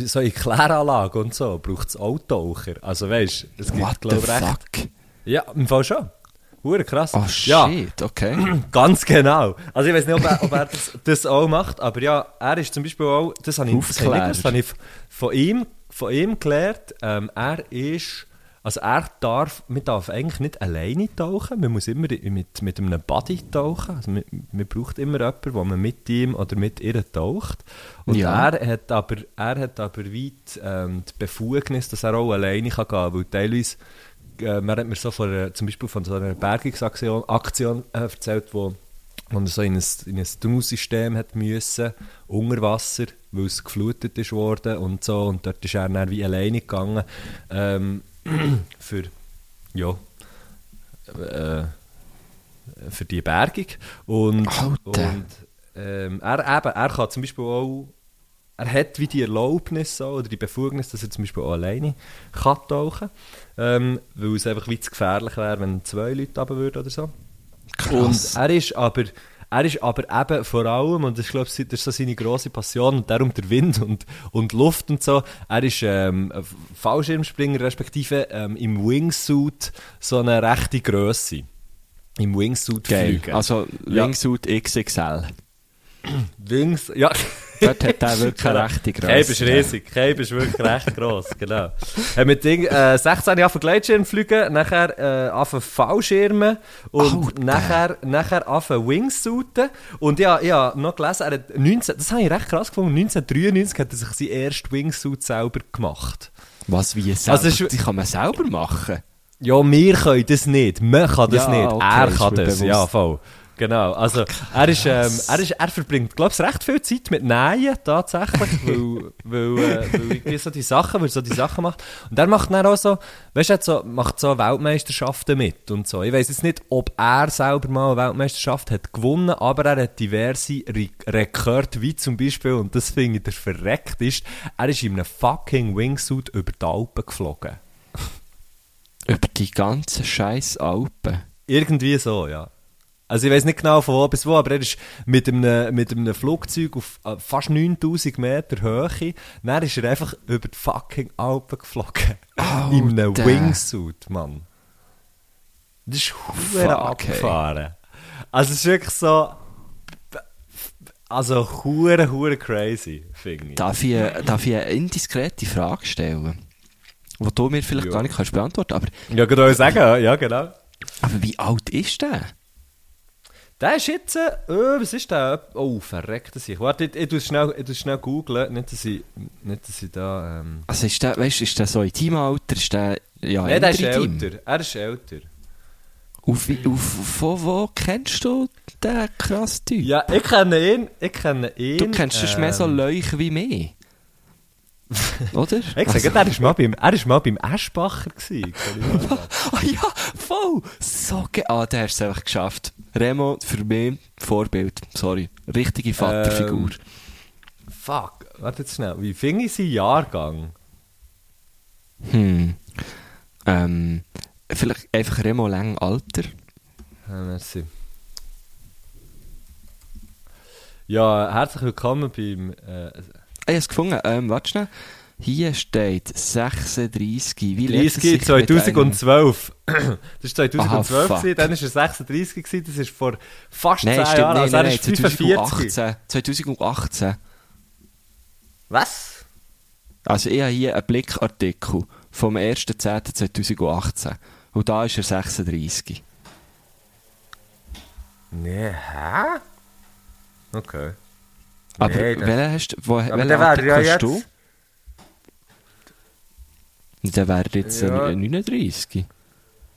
so in Kläranlage und so braucht es auch Taucher. Also weißt du, es gibt glaube ich recht. fuck? Ja, im Fall schon. Hure krass. Oh ja, shit, okay. Ganz genau. Also ich weiß nicht, ob er, ob er das, das auch macht, aber ja, er ist zum Beispiel auch, das habe ich, das habe ich, das habe ich von ihm, von ihm gelernt, ähm, er ist, also er darf, man darf eigentlich nicht alleine tauchen, man muss immer mit, mit einem Buddy tauchen, also man, man braucht immer jemanden, wo man mit ihm oder mit ihr taucht. Und Ja. er hat aber, er hat aber weit ähm, die Befugnis, dass er auch alleine kann gehen kann, weil teilweise äh, man hat mir so von einer, zum Beispiel von so einer Bergungsaktion Aktion, äh, erzählt, wo, er so in ein, in ein Tunnelsystem hat müssen, unter Wasser, weil es geflutet ist worden und so. Und dort ist er dann wie alleine gegangen ähm, für, ja, äh, für die Bergung. Und, und ähm, er, eben, er kann zum Beispiel auch er hat wie die Erlaubnis so, oder die Befugnis, dass er zum Beispiel auch alleine kann tauchen ähm, weil es einfach wie zu gefährlich wäre, wenn zwei Leute runter würden oder so. Krass. Und er ist aber, er ist aber eben vor allem, und ist, glaube ich, das ist so seine grosse Passion, und darum der Wind und, und Luft und so, er ist ähm, Fallschirmspringer, respektive ähm, im Wingsuit so eine rechte Grösse. Im Wingsuit Geil. fliegen. Also Ja. Wingsuit XXL. Wings, ja. Dort hat er wirklich eine rechte Größe. Cape ist riesig. Cape ist wirklich recht gross, genau. Hat mit Ding, äh, 16 Jahre Gleitschirm fliegen, nachher äh, anfangen Fallschirmen und Alter. nachher, nachher anfangen Wingsuiten. Und ja, ja, noch gelesen, er hat 19, das habe ich recht krass gefunden, 1993 hat er sich seinen ersten Wingsuit selber gemacht. Was, wie selber? Also es ist- die kann man selber machen. Ja, wir können das nicht, man kann das Ja, nicht, okay, er kann das, bewusst. ja voll. Genau, also er, ist, ähm, er, ist, er verbringt, glaube ich, recht viel Zeit mit Nähen, tatsächlich, weil, weil, äh, weil irgendwie so die Sachen, weil er so die Sachen macht. Und er macht dann auch so, weißt du, er so, macht so Weltmeisterschaften mit und so. Ich weiß jetzt nicht, ob er selber mal eine Weltmeisterschaft hat gewonnen, aber er hat diverse Re Rekorde, wie zum Beispiel, und das finde ich der verreckt ist, er ist in einem fucking Wingsuit über die Alpen geflogen. Über die ganzen scheiß Alpen. Irgendwie so, ja. Also ich weiß nicht genau von wo bis wo, aber er ist mit einem, mit einem Flugzeug auf äh, fast 9000 Meter Höhe, dann ist er einfach über die fucking Alpen geflogen. In einem Alter. Wingsuit, Mann. Das ist Fuck, ey. abgefahren. Also es ist wirklich so... Also hure, hure crazy, finde ich. Darf ich, darf ich eine indiskrete Frage stellen? wo du mir vielleicht Ja. gar nicht kannst beantworten aber, Ja, euch sagen, ja, genau. aber wie alt ist der? Der ist jetzt, äh, äh, was ist der? Oh, verreckt sich. Warte, ich, ich tu schnell, ich schnell googlen, nicht, dass ich, nicht, dass ich da, ähm... Also ist der, weißt, ist der so in deinem Alter? Ist der, ja, Nein, der ist deinem? älter. Er ist älter. Auf, auf, von wo kennst du den krassen Typ? Ja, ich kenne ihn, ich kenne ihn. du kennst sonst mehr so ähm, Leuch wie mich. Oder? Ich sage, er ist mal beim, er ist mal beim Eschbacher gewesen. Ah ja, voll! So ge Ah, der hast es einfach geschafft. Remo, für mich Vorbild. Sorry. Richtige Vaterfigur. Fuck, warte jetzt schnell. Wie fing ich seinen Jahrgang? Hm. Ähm, vielleicht einfach Remo lang Alter. Ja, merci. Ja, herzlich willkommen beim... Äh, Ah, ich habe es gefunden. Ähm, warte schnell. Hier steht 36. Wie lebt es 30 sich mit 2012. das war 2012, Aha, gewesen, dann war er 36, gewesen, das ist vor fast einem- 10 Nein, stimmt, Jahren, nein, also nein, er nein, ist 45. 2018. 2018. Was? Also ich habe hier einen Blickartikel vom 1.10.2018. Und da ist er 36. Nee, hä? Okay. Aber Nee, welchen hast du, wo, welchen Artikel ja hast du? Der wäre jetzt Ja. äh, 39.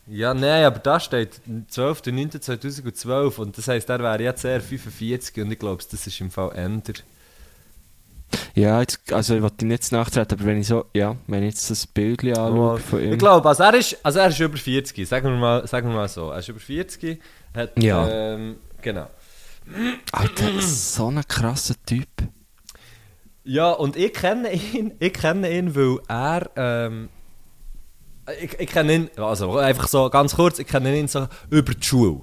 Ja, nein, aber da steht 12.09.2012 und das heisst, er wäre jetzt eher 45 und ich glaube, das ist im Fall änder. Ja, jetzt, also ich wollte nicht zu nachtreten, aber wenn ich so, ja, wenn ich jetzt das Bild anschaue von ihm. Ich glaube, also er, ist, also er ist über 40, sagen wir, mal, sagen wir mal so. Er ist über 40, hat, Ja. ähm, genau. Alter, so ein krasser Typ. Ja, und ich kenne ihn, ich kenne ihn, weil er, ähm, ich, ich kenne ihn, also einfach so ganz kurz, ich kenne ihn so über die Schule.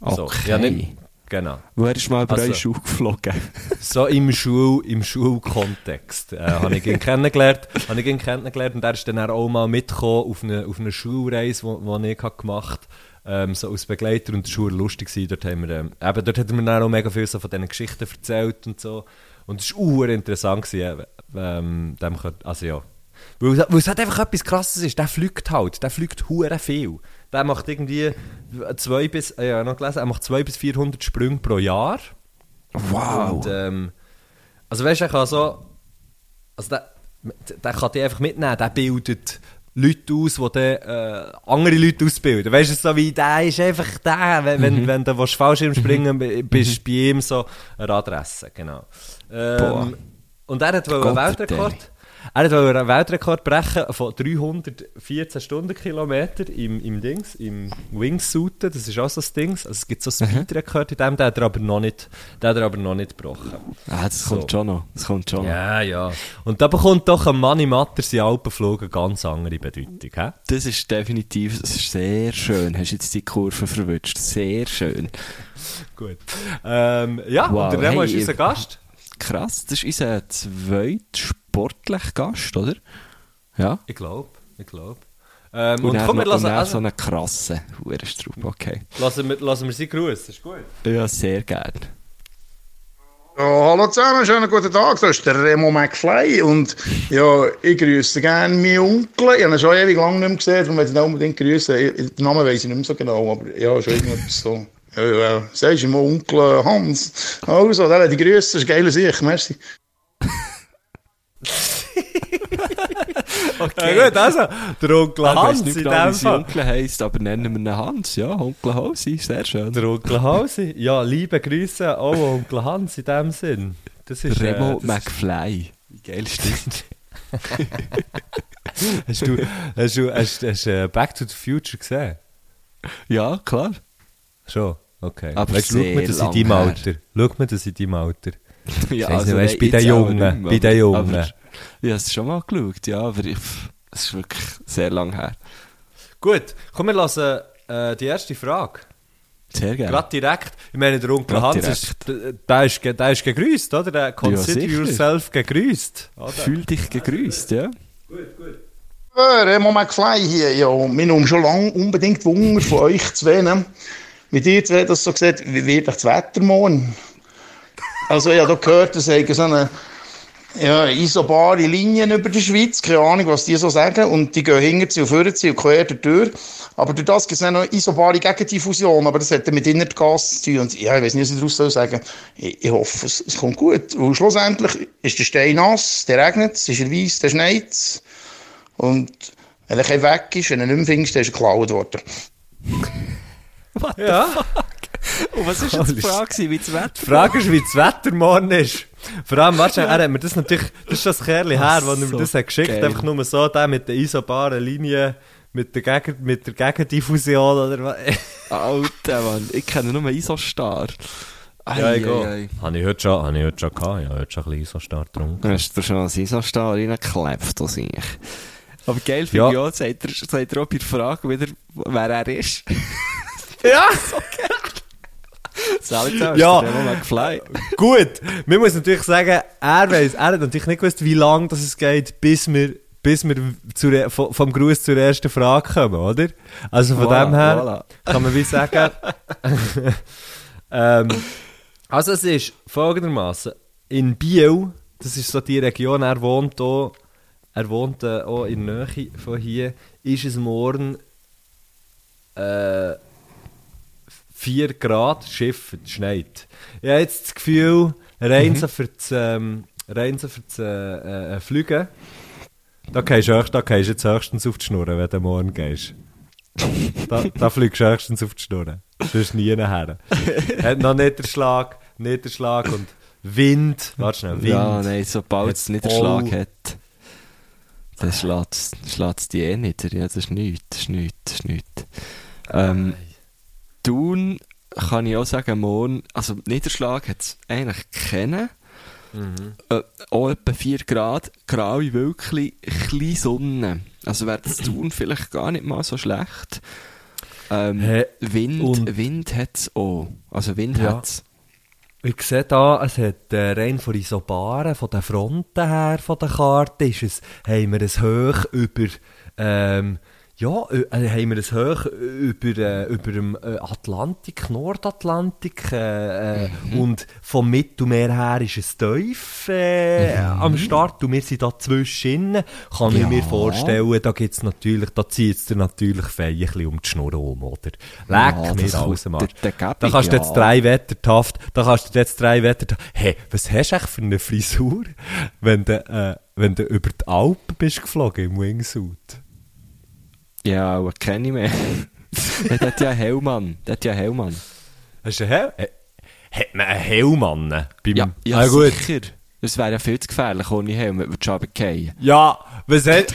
So, Okay. ja, nicht, genau. Wo er ist mal über Also- eure Schule geflogen. So im Schul, im Schulkontext äh, habe ich ihn kennengelernt, habe ich ihn kennengelernt und er ist dann auch mal mitgekommen auf eine, auf eine Schulreise, die ich habe gemacht ähm, so als Begleiter und Schule war lustig gewesen. Dort haben wir, ähm, eben, dort hat er mir dann auch mega viel so von diesen Geschichten erzählt und so und es war interessant gewesen, ähm, dem, könnt- also ja, weil, es- weil es halt einfach etwas Krasses ist, der fliegt halt, der fliegt hure viel. Der macht irgendwie zwei bis, ja, noch gelesen, er macht zwei bis 400 Sprünge pro Jahr. Wow. Und, ähm, also weißt du, er kann so, also der, der kann die einfach mitnehmen, der bildet Leute aus, die dann, äh, andere Leute ausbilden. Weißt du, so wie der ist einfach der, wenn, wenn, wenn du willst Fallschirmspringen b- bist, bei ihm so eine Adresse, genau. Boah. Ähm, und er hat wohl einen Weltrekord. Er hat wohl einen Weltrekord brechen von 314 Stundenkilometer im, im Dings, im Wingsuit. Das ist auch so das Ding. Also es gibt so einen Speedrekord in dem, den hat er aber noch nicht, den hat er aber noch nicht gebrochen. Ah, das So. kommt schon noch. Das kommt schon. Ja, ja. Und da bekommt doch ein Mann im Matter sein Alpenflug eine ganz andere Bedeutung. He? Das ist definitiv das ist sehr schön. Hast jetzt die Kurve verwünscht. Sehr schön. Gut. Ähm, ja, Wow, und der Remo hey, ist unser Gast. Krass, das ist unser zweiter sportlicher Gast, oder? Ja. Ich glaube, ich glaube. Ähm, Und, und komm, wir lassen, dann so also, einen krassen Hurenstrupp, okay. lassen, wir, lassen wir sie grüßen, ist gut. Ja, sehr gerne. Ja, hallo zusammen, schönen guten Tag. Das ist der Remo McFly und ja, ich grüße gerne meinen Onkel. Ich habe ihn schon ewig lang nicht mehr gesehen, darum möchte ich ihn unbedingt grüßen. Ich- Den Namen weiß ich nicht mehr so genau, aber ja, schon irgendetwas so. Ja, ja, sagst du mal Onkel Hans. Also, der hat die Grüße, das ist geil Sicht, merci. Ja, gut, also, der Onkel Ich weiss Hans nicht in dem Fall. Onkel heisst, aber nennen wir ihn Hans. Ja, Onkel Hausi, sehr schön. Der Onkel Hausi. Ja, liebe Grüße auch Onkel Hans in dem Sinn. Das ist, Remo äh, das McFly. Wie geil ist das? Hast du, hast du hast, hast, äh, Back to the Future gesehen? ja, klar. Schon? Okay. Aber weißt, schau mir das in deinem. Alter. Schau mir das in deinem Alter. Ja, Scheisse, weißt bei den Jungen, bei den Jungen. Ich habe es schon mal geschaut, ja, aber ich, es ist wirklich sehr lang her. Gut, komm, wir lassen äh, die erste Frage. Sehr gerne. Gerade direkt. Ich meine, der Onkel Hans ist, der, ist, der ist gegrüßt, oder? Der Consider sicher. yourself gegrüßt. Oder? Fühl dich gegrüßt, ja. Ja, Remo McFly hier, ja, wir haben schon lange unbedingt Wunder von euch zwei, ne? Wie ihr zwei das so gesagt, wie wird euch das Wetter morgen? Also, ich habe da gehört, dass ihr so eine ja, isobare Linien über der Schweiz, keine Ahnung, was die so sagen, und die gehen hinter sie und vorne sie und quer durch. Aber durch das gibt es noch isobare Gegendiffusion, aber das hat dann mit Innergas zu tun. Und ja, ich weiß nicht, was ich daraus soll sagen ich, ich hoffe, es, es kommt gut. Und schlussendlich ist der Stein nass, der regnet, es ist er weiss, der schneit Und wenn er weg ist, wenn er nicht mehr findest, dann ist er geklaut worden. Ja. Und was ist jetzt die Frage, wie das Wetter Die Frage ist, wie das Wetter morgen ist. Vor allem, warte, er hat mir das natürlich, das ist das Kerli her, wo er mir so das hat geschickt geil. einfach nur so, der mit der isobaren Linie, mit der, Gegen, mit der Gegendiffusion oder was. Alter, Mann. Ich kenne nur Isostar. Ja, ich Ei, ei. Habe ich heute schon, habe ich heute schon gehabt, ja, heute schon ein bisschen Isostart getrunken. Du hast dir schon ein Isostar reingeklebt, das ich. Aber geil finde Ja. ich auch, sagt er, sagt er auch bei der Frage wieder, wer er ist. Ja! Zusammen, Ja. McFly. Gut, man muss natürlich sagen, er weiss, er hat natürlich nicht gewusst, wie lange das es geht, bis wir, bis wir zur, vom, Gruß zur ersten Frage kommen, oder? Also von Voilà, dem her kann man wie sagen, ähm, also es ist folgendermaßen in Biel, das ist so die Region, er wohnt auch, er wohnt äh, auch in der Nähe von hier, ist es morgen äh, 4 Grad, Schiff, schneit. Ich habe jetzt das Gefühl, rein so für das, ähm, rein so für das äh, äh, Fliegen, da gehst du da gehst jetzt höchstens auf die Schnur, wenn du morgen gehst. Da, da fliegst du höchstens auf die Schnur. Sonst nie nachher. Hat noch Niederschlag, Niederschlag und Wind. Warte schnell, Wind. Ja, nein, sobald es Niederschlag all- hat, dann schlägt es die eh nieder. Ja, das ist nichts, das ist nichts, das ist nichts. Ähm, Thun kann ich auch sagen, morgen, also Niederschlag hat es eigentlich kennen. Äh, auch etwa 4 Grad, graue Wölkchen, ein bisschen Sonne. Also wäre das Thun vielleicht gar nicht mal so schlecht. Ähm, Hä, Wind, und- Wind hat es auch. Also Wind Ja. hat es. Ich sehe da, es hat äh, rein von Isobaren, von den Fronten her, von der Karte, ist es, haben wir es hoch über, ähm, ja, äh, haben wir es hoch über, äh, über dem äh, Atlantik, Nordatlantik, äh, äh, und vom Mittelmeer her ist es tief äh, am Start und wir sind da zwischen. Kann ich mir vorstellen, da gibt's natürlich, da zieht es dir natürlich fein um die Schnur um, oder? Leck Ja, mir alles Gabi, Da kannst du ja. jetzt drei Wettertaft, da kannst du jetzt drei Wettertaft. Hey, was hast du eigentlich für eine Frisur, wenn du, äh, wenn du über die Alpen bist geflogen im Wingsuit? Ja, aber kenne ich mehr. der hat ja einen Hellmann. Der hat ja einen Hellmann. Hast du einen Helm? Äh, Hat man einen? Beim, Ja, ja ah, gut. sicher. Das wäre ja viel zu gefährlich ohne Helm, wenn wir schon runterfallen. Ja, was hat...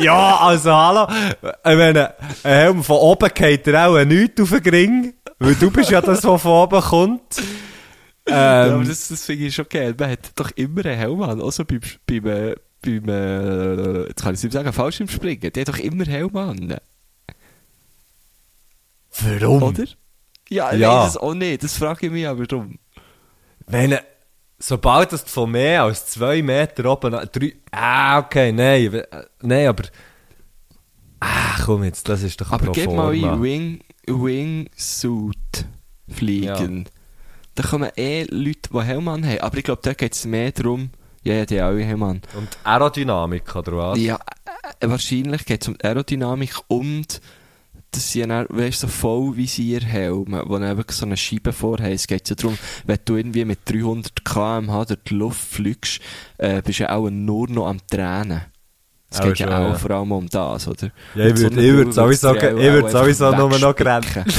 ja, also hallo. Ich meine, ein Helm von oben geht dir auch nichts auf den Ring, weil du bist ja das, was von oben kommt. ja, aber Ähm, das, das finde ich schon geil. Man hat doch immer einen Helm an. Auch so beim, beim, äh, beim äh, jetzt kann ich es nicht sagen, Fallschirmspringen. Der hat doch immer Helm an. warum? Oder? Ja, ich Ja. weiß es auch nicht. Das frage ich mich aber drum. Wenn, sobald das von mehr als zwei Meter oben, drei, ah, okay, nein, äh, nein, aber, ah, komm jetzt, das ist doch Aber gib mal ein Wing, Wingsuit fliegen. Da kommen eh Leute, die Helm haben. Aber ich glaube, da geht es mehr darum, ja, ja, die haben alle Helm an. Und Aerodynamik, oder was? Ja, äh, wahrscheinlich geht es um die Aerodynamik und das sind dann, weißt du, so Vollvisierhelme, wo dann wirklich so eine Scheibe vorhaben. Es geht ja darum, wenn du irgendwie mit 300 km/h durch die Luft fliegst, äh, bist du ja auch nur noch am Tränen. Es geht ja auch ja. vor allem um das, oder? Ja, ich Mit so würd- einer ich würd Brille sowieso ich würd einfach sowieso nur noch wegspicken.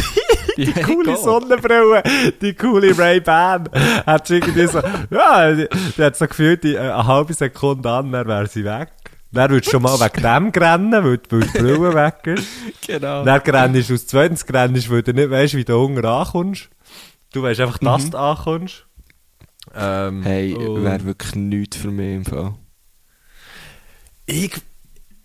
Die Ja, coole. Sonnenbrille, die coole Ray-Ban, hat sie irgendwie so, ja, die, die hat so gefühlt die, äh, eine halbe Sekunde an, dann wäre sie weg. Dann würdest du schon mal wegen dem rennen, weil, die- weil die Brille weg ist. Genau. Dann rennst du aus zweitens, rennst, weil du nicht weißt, wie du unten ankommst. Du weißt einfach, dass du ankommst. Ähm, Hey, wäre wirklich nichts für mich im Fall. Ich,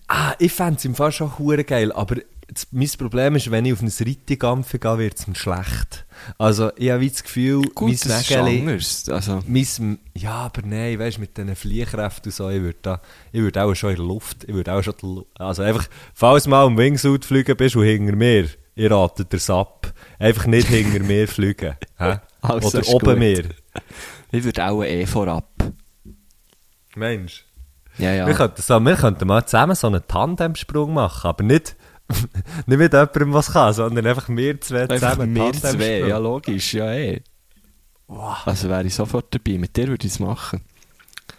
ah, ich fände es im Fall schon hure geil, aber das, mein Problem ist, wenn ich auf ein Rittigampfen gehe, wird es mir schlecht. Also, ich habe das Gefühl, Gut, mein das ist Wägeli- anders. Also, mein, ja, aber nein, weißt du, mit diesen Fliehkräften und so, ich würde da, ich würde auch schon in der Luft, ich würde auch schon, also einfach, falls du mal im Wingsuit fliegen bist und hinter mir, ich rate dir's ab, einfach nicht hinter mir fliegen? Also, Oder ist oben gut. mir. ich würde auch eh vorab. Mensch. Ja, ja. Wir, könnten so, wir könnten mal zusammen so einen Tandemsprung machen, aber nicht, nicht mit jemandem, was kann, sondern einfach wir zwei Einfach zusammen wir zwei, ja logisch, ja eh. Also wäre ich sofort dabei, mit dir würde ich es machen.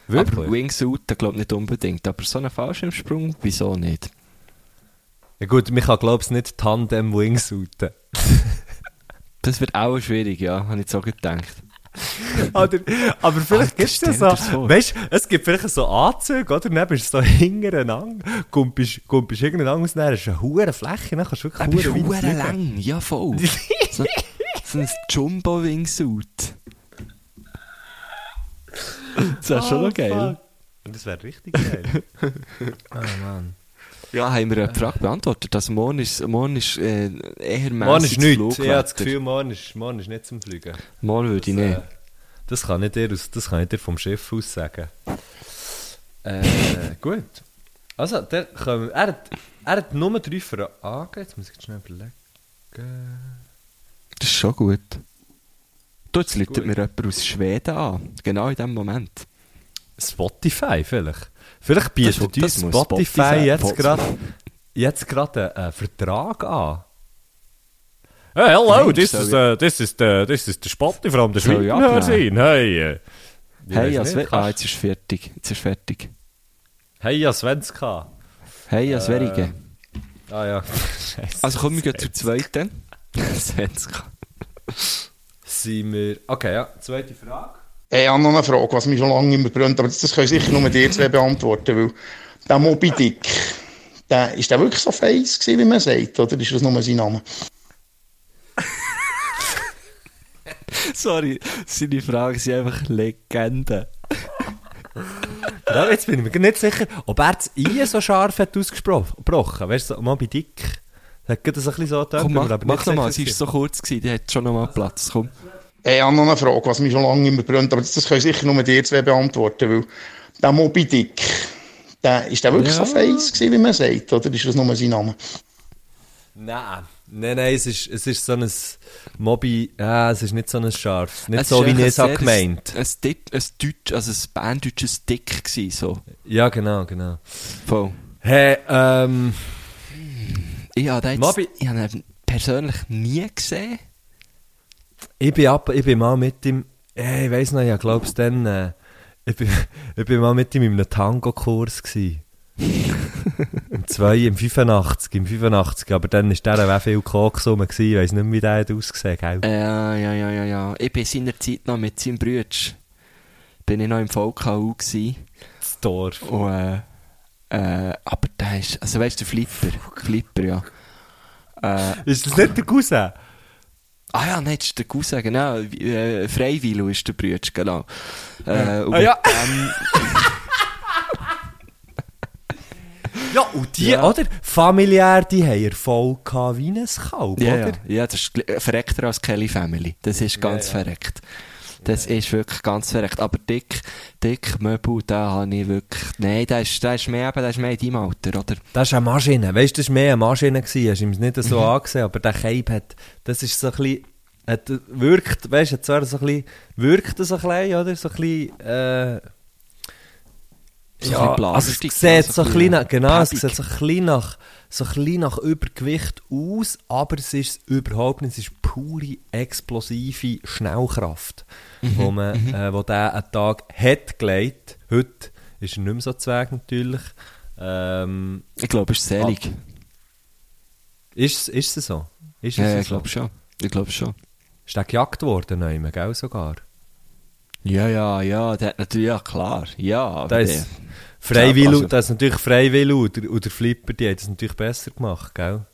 Wirklich? Aber Wingsuit, glaube ich nicht unbedingt, aber so einen Fallschirmsprung, wieso nicht? Ja gut, mich kann glaube ich nicht Tandem-Wingsuiten. Das wird auch schwierig, ja, habe ich so gedacht. Oder, aber vielleicht gibt es ja so, weißt du, es gibt vielleicht so Anzüge, oder? Dann bist du so hintereinander, kumpelst, kumpelst irgendeinen aus, dann hast du eine hohe Fläche, dann kannst du wirklich ist hure weit hure fliegen. lang, ja voll. so, so ein Jumbo-Wingsuit. Das wäre schon noch geil. Oh. Und das wäre richtig geil. oh Mann. Ja, haben wir eine Frage beantwortet. Also morgen ist, morgen ist äh, eher Morgen ist nichts. Ich habe das. Gefühl, morgen ist, morgen ist nicht zum Fliegen. Morgen würde ich nicht. Äh, Das kann ich dir, das kann ich dir vom Schiff aus sagen. Äh, gut. Also, der, kommen, er, hat, er hat nur drei Fragen. Jetzt muss ich schnell überlegen. Das ist schon gut. Du, jetzt läutet mir jemand aus Schweden an. Genau in dem Moment. Spotify vielleicht. Vielleicht bietet uns Spotify, Spotify- jetzt gerade jetzt gerade einen Vertrag an. Hey, hello, this is, uh, this is the this is the Spotify from the sehen. Hey, äh, Hey, ja, nicht, ah, jetzt ist fertig. Jetzt ist fertig. hey, ja, Svenska. Hey, ja, Äh, Sverige. Ah ja. Also kommen wir zur zweiten. Svenska. Sind wir... Okay, ja, zweite Frage. Hey, ich habe noch eine Frage, was mich schon lange immer brennt, aber das, das können sicher nur die zwei beantworten, weil der Moby Dick, der, ist der wirklich so face gewesen, wie man sagt, oder ist das nur sein Name? Sorry, seine Fragen sind einfach Legenden. Ja, jetzt bin ich mir nicht sicher, ob er das I so scharf hat ausgesprochen. Weißt du, so Moby Dick. Das hat so ein bisschen so getan, Komm, mach, aber mach nochmal, sie ist so kurz gewesen, die hat schon nochmal Platz. Komm. Hey, ich habe noch eine Frage, was mich schon lange immer brennt, aber das, das können sicher nur die zwei beantworten, weil der Moby Dick, der, ist der wirklich Ja. so face gewesen, wie man sagt, oder ist das nur sein Name? Nein. Nein, nein, es ist, es ist so ein Mobi, ja, es ist nicht so ein scharf. Nicht Es so, wie ich es auch sehr gemeint. Ein, ein, Dick, ein, Deutsch, also ein banddeutsches Dick gewesen, so. Ja, genau, genau. Voll. Hey, ähm, Ich habe den jetzt, ich habe ihn persönlich nie gesehen. Ich bin ab, ich bin mal mit ihm, äh, ich weiss noch, ich glaube es dann, äh, ich bin, ich bin mal mit ihm in einem Tango-Kurs. Im 2, im 85, im 85, aber dann war der auch viel Koks rum, gewesen. ich weiss nicht mehr, wie der hat ausgesehen, gell? Ja, ja, ja, ja, ja. Ich bin seinerzeit noch mit seinem Bruder. Bin ich noch im VKU gsi. Das Dorf. Und, äh, äh, aber der ist, also weißt du, der Flipper. Flipper, ja. Äh, Ist das nicht der Cousin? Ah ja, nein, das ist der Cousin, genau. Äh, Freiwillu ist der Bruder, genau. Äh, und Ah, ja. dem- Ja, und die, Ja. oder? Familiär, die haben Erfolg gehabt wie ein Kalb, Ja, oder? ja, ja, das ist verreckter als Kelly Family. Das ist ganz Ja, ja. verreckt. Das ist wirklich ganz verreckt. Aber dick, dick Möbel, da habe ich wirklich, nein, der ist, der ist mehr, eben, der ist mehr in deinem Alter, oder? Das ist eine Maschine. Weißt du, das war mehr eine Maschine. Gewesen. Hast du ihm nicht so Mhm. angesehen, aber der Cape hat, das ist so ein bisschen, hat, wirkt, weißt du, zwar so ein bisschen, wirkt so ein bisschen, oder? So ein bisschen, äh, So ja, ein also Plastik, es sieht so ein bisschen, nach- genau, es päppig. sieht so ein bisschen nach, so ein nach Übergewicht aus, aber es ist überhaupt nicht, es ist pure, explosive Schnellkraft, Mhm, wo man, äh, wo der einen Tag hat gelegt. Heute ist er nicht mehr so zweig natürlich. Ähm, Ich glaube, es ist selig. ist, ist es so? Ist ja, es ja, so? ich glaube schon. Ich glaube schon. Ist der gejagt worden, neuem, gell, sogar? Ja, ja, ja, der hat natürlich, ja, klar. Ja, aber Der der- ist Freiwillig, also- das ist natürlich Freiwillig und der, und der Flipper, die hat das natürlich besser gemacht, gell?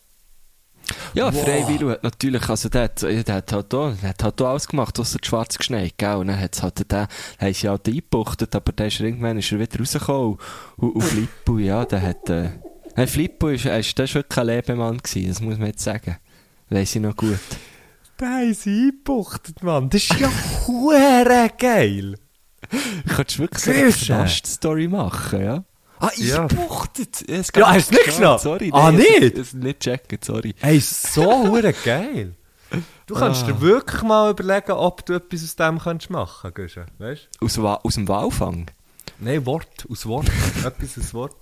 Ja, Freiwillu hat natürlich, also der hat, der hat halt auch, der hat halt auch alles gemacht, außer die schwarze geschneit, gell? Und dann hat's halt den, dann haben sie halt eingebuchtet, aber der ist irgendwann ist er wieder rausgekommen. Und, und Flippo, ja, der hat, äh, nein, Flippo ist, er ist, der ist wirklich kein Lebemann gewesen, das muss man jetzt sagen. Weiss ich noch gut. Der haben sie eingebuchtet, Mann. Das ist ja hure geil. Könntest du wirklich so eine. Knast-Story machen, ja? Ah, eingebuchtet! Ja, es Ja, hast du nicht geschnallt? Sorry, Ah, nein, nicht? Das nicht checken, sorry. Hey, so hure geil. Du kannst Ah. dir wirklich mal überlegen, ob du etwas aus dem kannst machen kannst, weißt du? Aus, aus dem Walfang? Nein, Wort, aus Wort. Etwas aus Wort.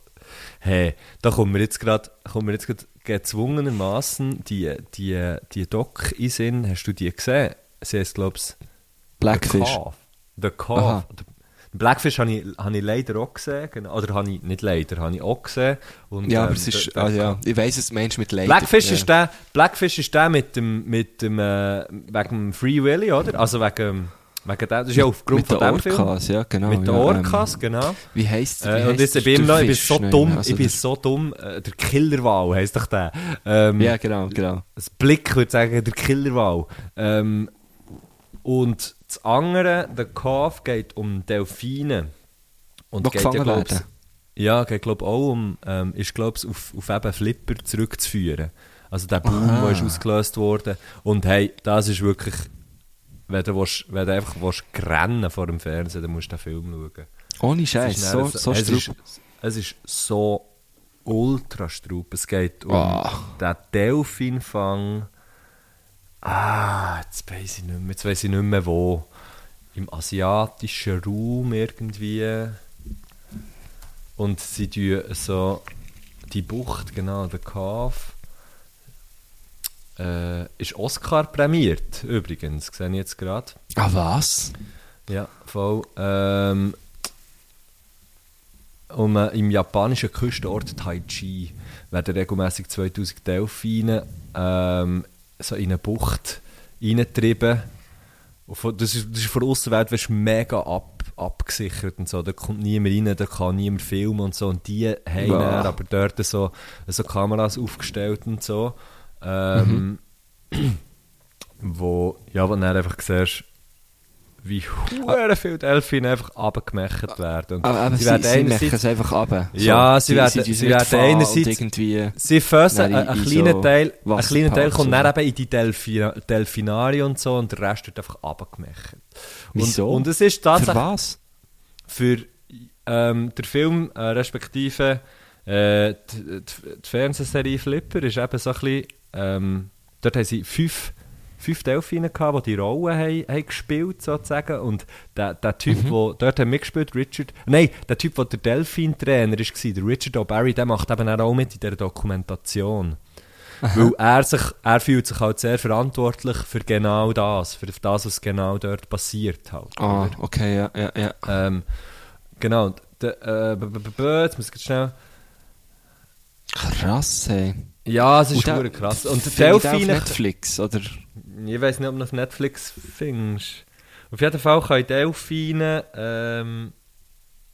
Hey, da kommen wir jetzt gerade, kommen wir jetzt gerade gezwungenermaßen die, die, die Doc in Sinn. Hast du die gesehen? Sie heißt, glaube ich, Blackfish. The Cove. The Blackfish habe ich, habe ich leider auch gesehen. Genau. Oder habe ich, nicht leider, habe ich auch gesehen. Und, Ja, aber ähm, es ist, ah, ja, ich weiss es, Mensch mit Leid. Blackfish, ja. ist der, Blackfish ist der mit dem, mit dem äh, wegen dem Free Willy, oder? Also wegen, wegen dem, das ist ja aufgrund mit von dem Film. Orcas, ja, genau. mit den ja, Orcas, genau. Ähm, wie heisst Äh, und jetzt, ich bin noch, ich bin so dumm, ich bin bin so dumm, äh, der Killerwal heisst doch der. Ähm, Ja, genau, genau. das Blick würde sagen, der Killerwal. Ähm, und das andere, der Cove, geht um Delfine. Und Die geht gefangen glaub's- werden. Ja, geht glaube auch um, ähm, ist glaube auf, auf eben Flipper zurückzuführen. Also der Boom, Aha. der ist ausgelöst worden. Und hey, das ist wirklich, wenn du, willst, wenn du einfach willst, rennen vor dem Fernsehen, dann musst du den Film schauen. Ohne Es Scheiß, ist so, so es, ist, es ist so ultra strupp. Es geht um Ah. den Delfinfang. Ah, jetzt weiß ich nicht mehr, jetzt weiss ich nicht mehr wo. Im asiatischen Raum irgendwie. Und sie tun so die Bucht, genau, der Cave. Äh, ist Oscar prämiert, übrigens, sehe ich jetzt gerade. Ah, was? Ja, voll. Ähm, um, äh, Im japanischen Küstenort Taichi werden regelmäßig 2000 Delfine ähm, so in eine Bucht reingetrieben. Von- Das ist, das ist von der Aussenwelt wirst mega ab, abgesichert und so. Da kommt niemand rein, da kann niemand filmen und so. Und die haben Wow. dann aber dort so, so Kameras aufgestellt und so. Ähm, wo, ja, wo du dann einfach siehst, wie hure viele Delfine einfach abgemacht werden. Und Aber, aber sie, werden sie machen es einfach ab. Ja, sie werden- sie nicht werden einerseits- irgendwie... Sie fösen, ein, in- ein in kleiner Teil, ein kleiner Teil kommt dann eben in die Delfi Delfinarien und so und der Rest wird einfach abgemacht. Wieso? Und es ist Für tatsächlich was? für ähm, der Film, äh, respektive äh, die, die, die Fernsehserie Flipper, ist eben so ein bisschen, ähm, dort haben sie fünf, fünf Delfine gehabt, die die Rolle haben, haben gespielt, sozusagen, und der, der Typ, der dort haben mitgespielt, Richard, nein, der Typ, der der Delfin-Trainer war, der Richard O'Barry, der macht eben auch mit in dieser Dokumentation. Weil er, sich, er fühlt sich halt sehr verantwortlich für genau das, für das, was genau dort passiert halt. Ah, oder? okay, ja, ja, ja. Ähm, genau. De, äh, b- b- b- jetzt muss ich schnell. Krass, hey. Ja, es ist Und der- krass. Und Delfine. Netflix, oder? Ich weiß nicht, ob du auf Netflix findest. Auf jeden Fall können Delfine ähm,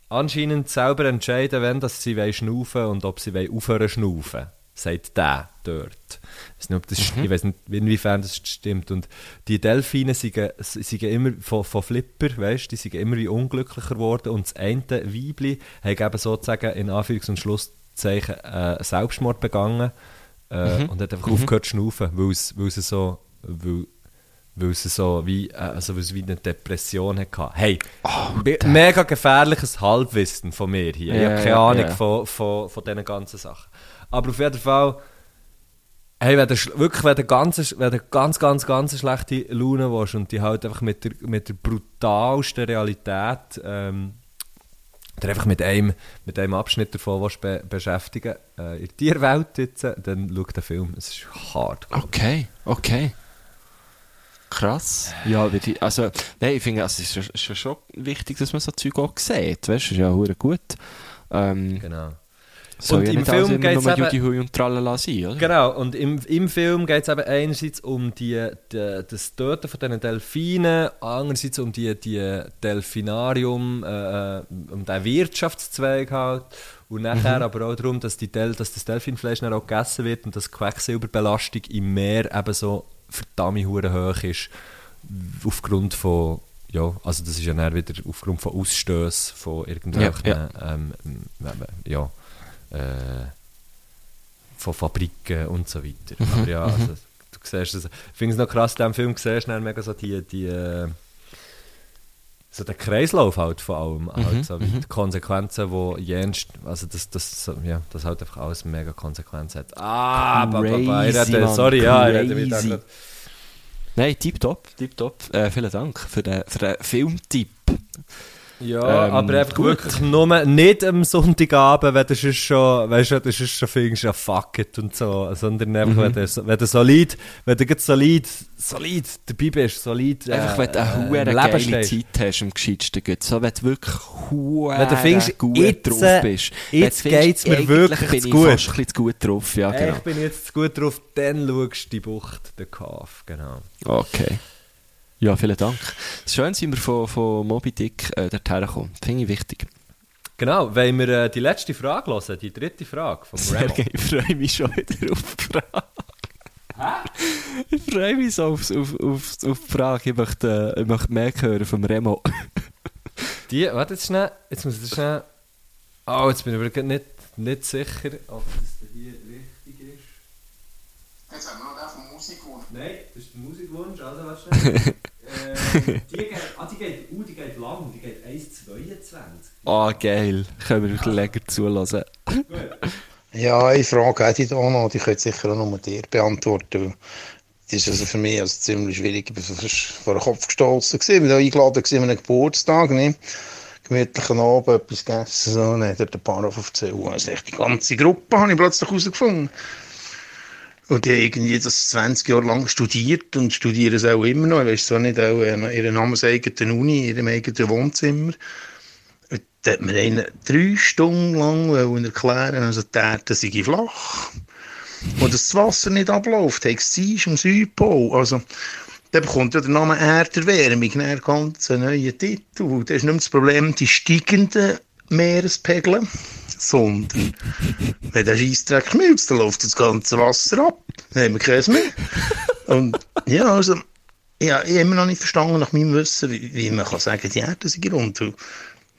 anscheinend selber entscheiden, wenn dass sie wollen schnaufen und ob sie aufhören schnaufen. Sagt der dort. Ich weiß nicht, ob das, ich weiß nicht inwiefern das stimmt. Und die Delfine sind, sind immer von, von Flipper, weißt, die sind immer wie unglücklicher geworden. Und das eine Weibli hat eben sozusagen in Anführungs- und Schlusszeichen äh, Selbstmord begangen äh, und hat einfach aufgehört zu schnaufen, weil es so, weil, weil es so wie, äh, also weil es wie eine Depression hatte. Hey, me- mega gefährliches Halbwissen von mir hier. ich Ja, habe keine Ahnung ja. von, von, von diesen ganzen Sachen. Aber auf jeden Fall, hey, wenn du wirklich, wenn du ganz, wenn du ganz, ganz, ganz schlechte Laune willst und die halt einfach mit der, mit der brutalsten Realität ähm, dir einfach mit einem, mit einem Abschnitt davon willst be beschäftigen äh, in der Tierwelt jetzt, dann schau den Film. Es ist hart. Okay, okay. Krass. Ja, also, nein, ich finde, also, es ist schon, schon wichtig, dass man so Zeug auch sieht. Weißt du, das ist ja hure gut. Ähm, Genau. soll Und ja im Film immer geht's nur eben- Judy Hui und Tralala sein, oder? Genau, und im, im Film geht es eben einerseits um die, die, das Töten von diesen Delfinen, andererseits um die, die Delfinarium, äh, äh, um den Wirtschaftszweig halt. Und nachher aber auch darum, dass, die Del dass das Delfinfleisch dann auch gegessen wird und dass die Quecksilberbelastung im Meer eben so verdammt hure hoch ist. Aufgrund von, ja, also das ist ja dann wieder aufgrund von Ausstößen von irgendwelchen, Ja, Ähm, ähm, ja, äh, von Fabriken und so weiter. Mhm, Aber ja, also, du siehst es. Ich finde es noch krass, in diesem Film siehst du mega so die, die äh, so den Kreislauf halt vor allem, Mhm, halt so wie die Konsequenzen, wo jenst, also das, das, ja, das halt einfach alles mega Konsequenzen hat. Ah, ba, ba, ba, Crazy, sorry, ja, ich rede crazy. grad- Nein, tipptopp, tipptopp. Äh, vielen Dank für den, für den Filmtipp. Ja, Ähm, aber einfach gut. wirklich nur nicht am Sonntagabend, wenn du sonst schon, weißt du, du sonst schon findest, ja fuck it und so, sondern einfach, wenn, du, wenn du solid, wenn du solid, solid dabei bist, solid, Einfach, wenn du eine äh, im Leben geile stehst. Zeit hast, am gescheitsten gut. So, wenn du wirklich hure Wenn du findest, gut jetzt, drauf äh, bist. jetzt findest, geht's mir wirklich bin zu ich gut. fast ein zu gut drauf, ja, genau. Ich bin jetzt zu gut drauf, dann schaust du die Bucht, den Kaff, genau. Okay. Ja, vielen Dank. Schön sind wir von, von Moby Dick äh, dorthin gekommen. Finde ich wichtig. Genau, wenn wir äh, die letzte Frage hören, die dritte Frage vom Remo. Sergej, ich freue mich schon wieder auf die Frage. Ich freue mich so auf, auf, auf, auf die Frage. Ich möchte, äh, ich möchte mehr hören vom Remo. Die, warte jetzt schnell, jetzt muss ich das schnell, oh, jetzt bin ich aber grad nicht, nicht sicher, ob das hier richtig ist. Jetzt haben wir noch den vom Musikwunsch. Nein, das Musikwunsch, also was ähm, die geht, ah, die geht, uh, die geht lang, die geht 1,22. Ah, geil. Können wir wirklich länger zulassen. Ja, eine Frage hätte ich da noch, die könnte sicher auch nur dir beantworten. Das ist also für mich also ziemlich schwierig. Ich war vor den Kopf gestoßen. Ich war eingeladen gewesen an einem Geburtstag. Ne? Gemütlichen Abend, etwas gegessen. So. Dann hat er den Paar erzählt. Also echt die ganze Gruppe habe ich plötzlich herausgefunden. Und die haben irgendwie das 20 Jahre lang studiert und studieren es auch immer noch. Ich weiß zwar nicht, auch in ihrer namenseigenen Uni, in ihrem eigenen Wohnzimmer. Und da hat mir einer drei Stunden lang erklären, also die Erde sei flach. Und dass das Wasser nicht abläuft, hat es ist am Südpol. Also, dann bekommt ja der Name Erderwärmung einen ganz neuen Titel. Das ist nicht mehr das Problem, die steigenden Meerespegel, sondern wenn der Scheissdreck schmilzt, dann läuft das ganze Wasser ab. Dann haben wir keins mehr. Und ja, also, ja, ich habe immer noch nicht verstanden, nach meinem Wissen, wie, wie man kann sagen, die Erde sei rund.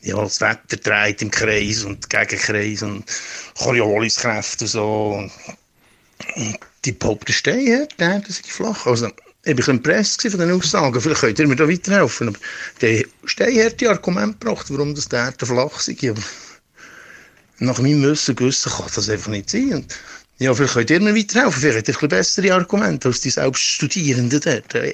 Ja, das Wetter dreht im Kreis und Gegenkreis und Coriolis-Kräfte und so. Und, und die behaupten die Erde sei flach. Also, ich war ein bisschen von den Aussagen. Vielleicht könnt ihr mir da weiterhelfen. Aber hat die Argument gebracht, warum das die Erde flach sei. Aber nach meinem Wissen gewissen kann das einfach nicht sein. Und ja, vielleicht könnt ihr mir weiterhelfen. Vielleicht habt ihr ein bisschen bessere Argumente als die selbst Studierenden dort.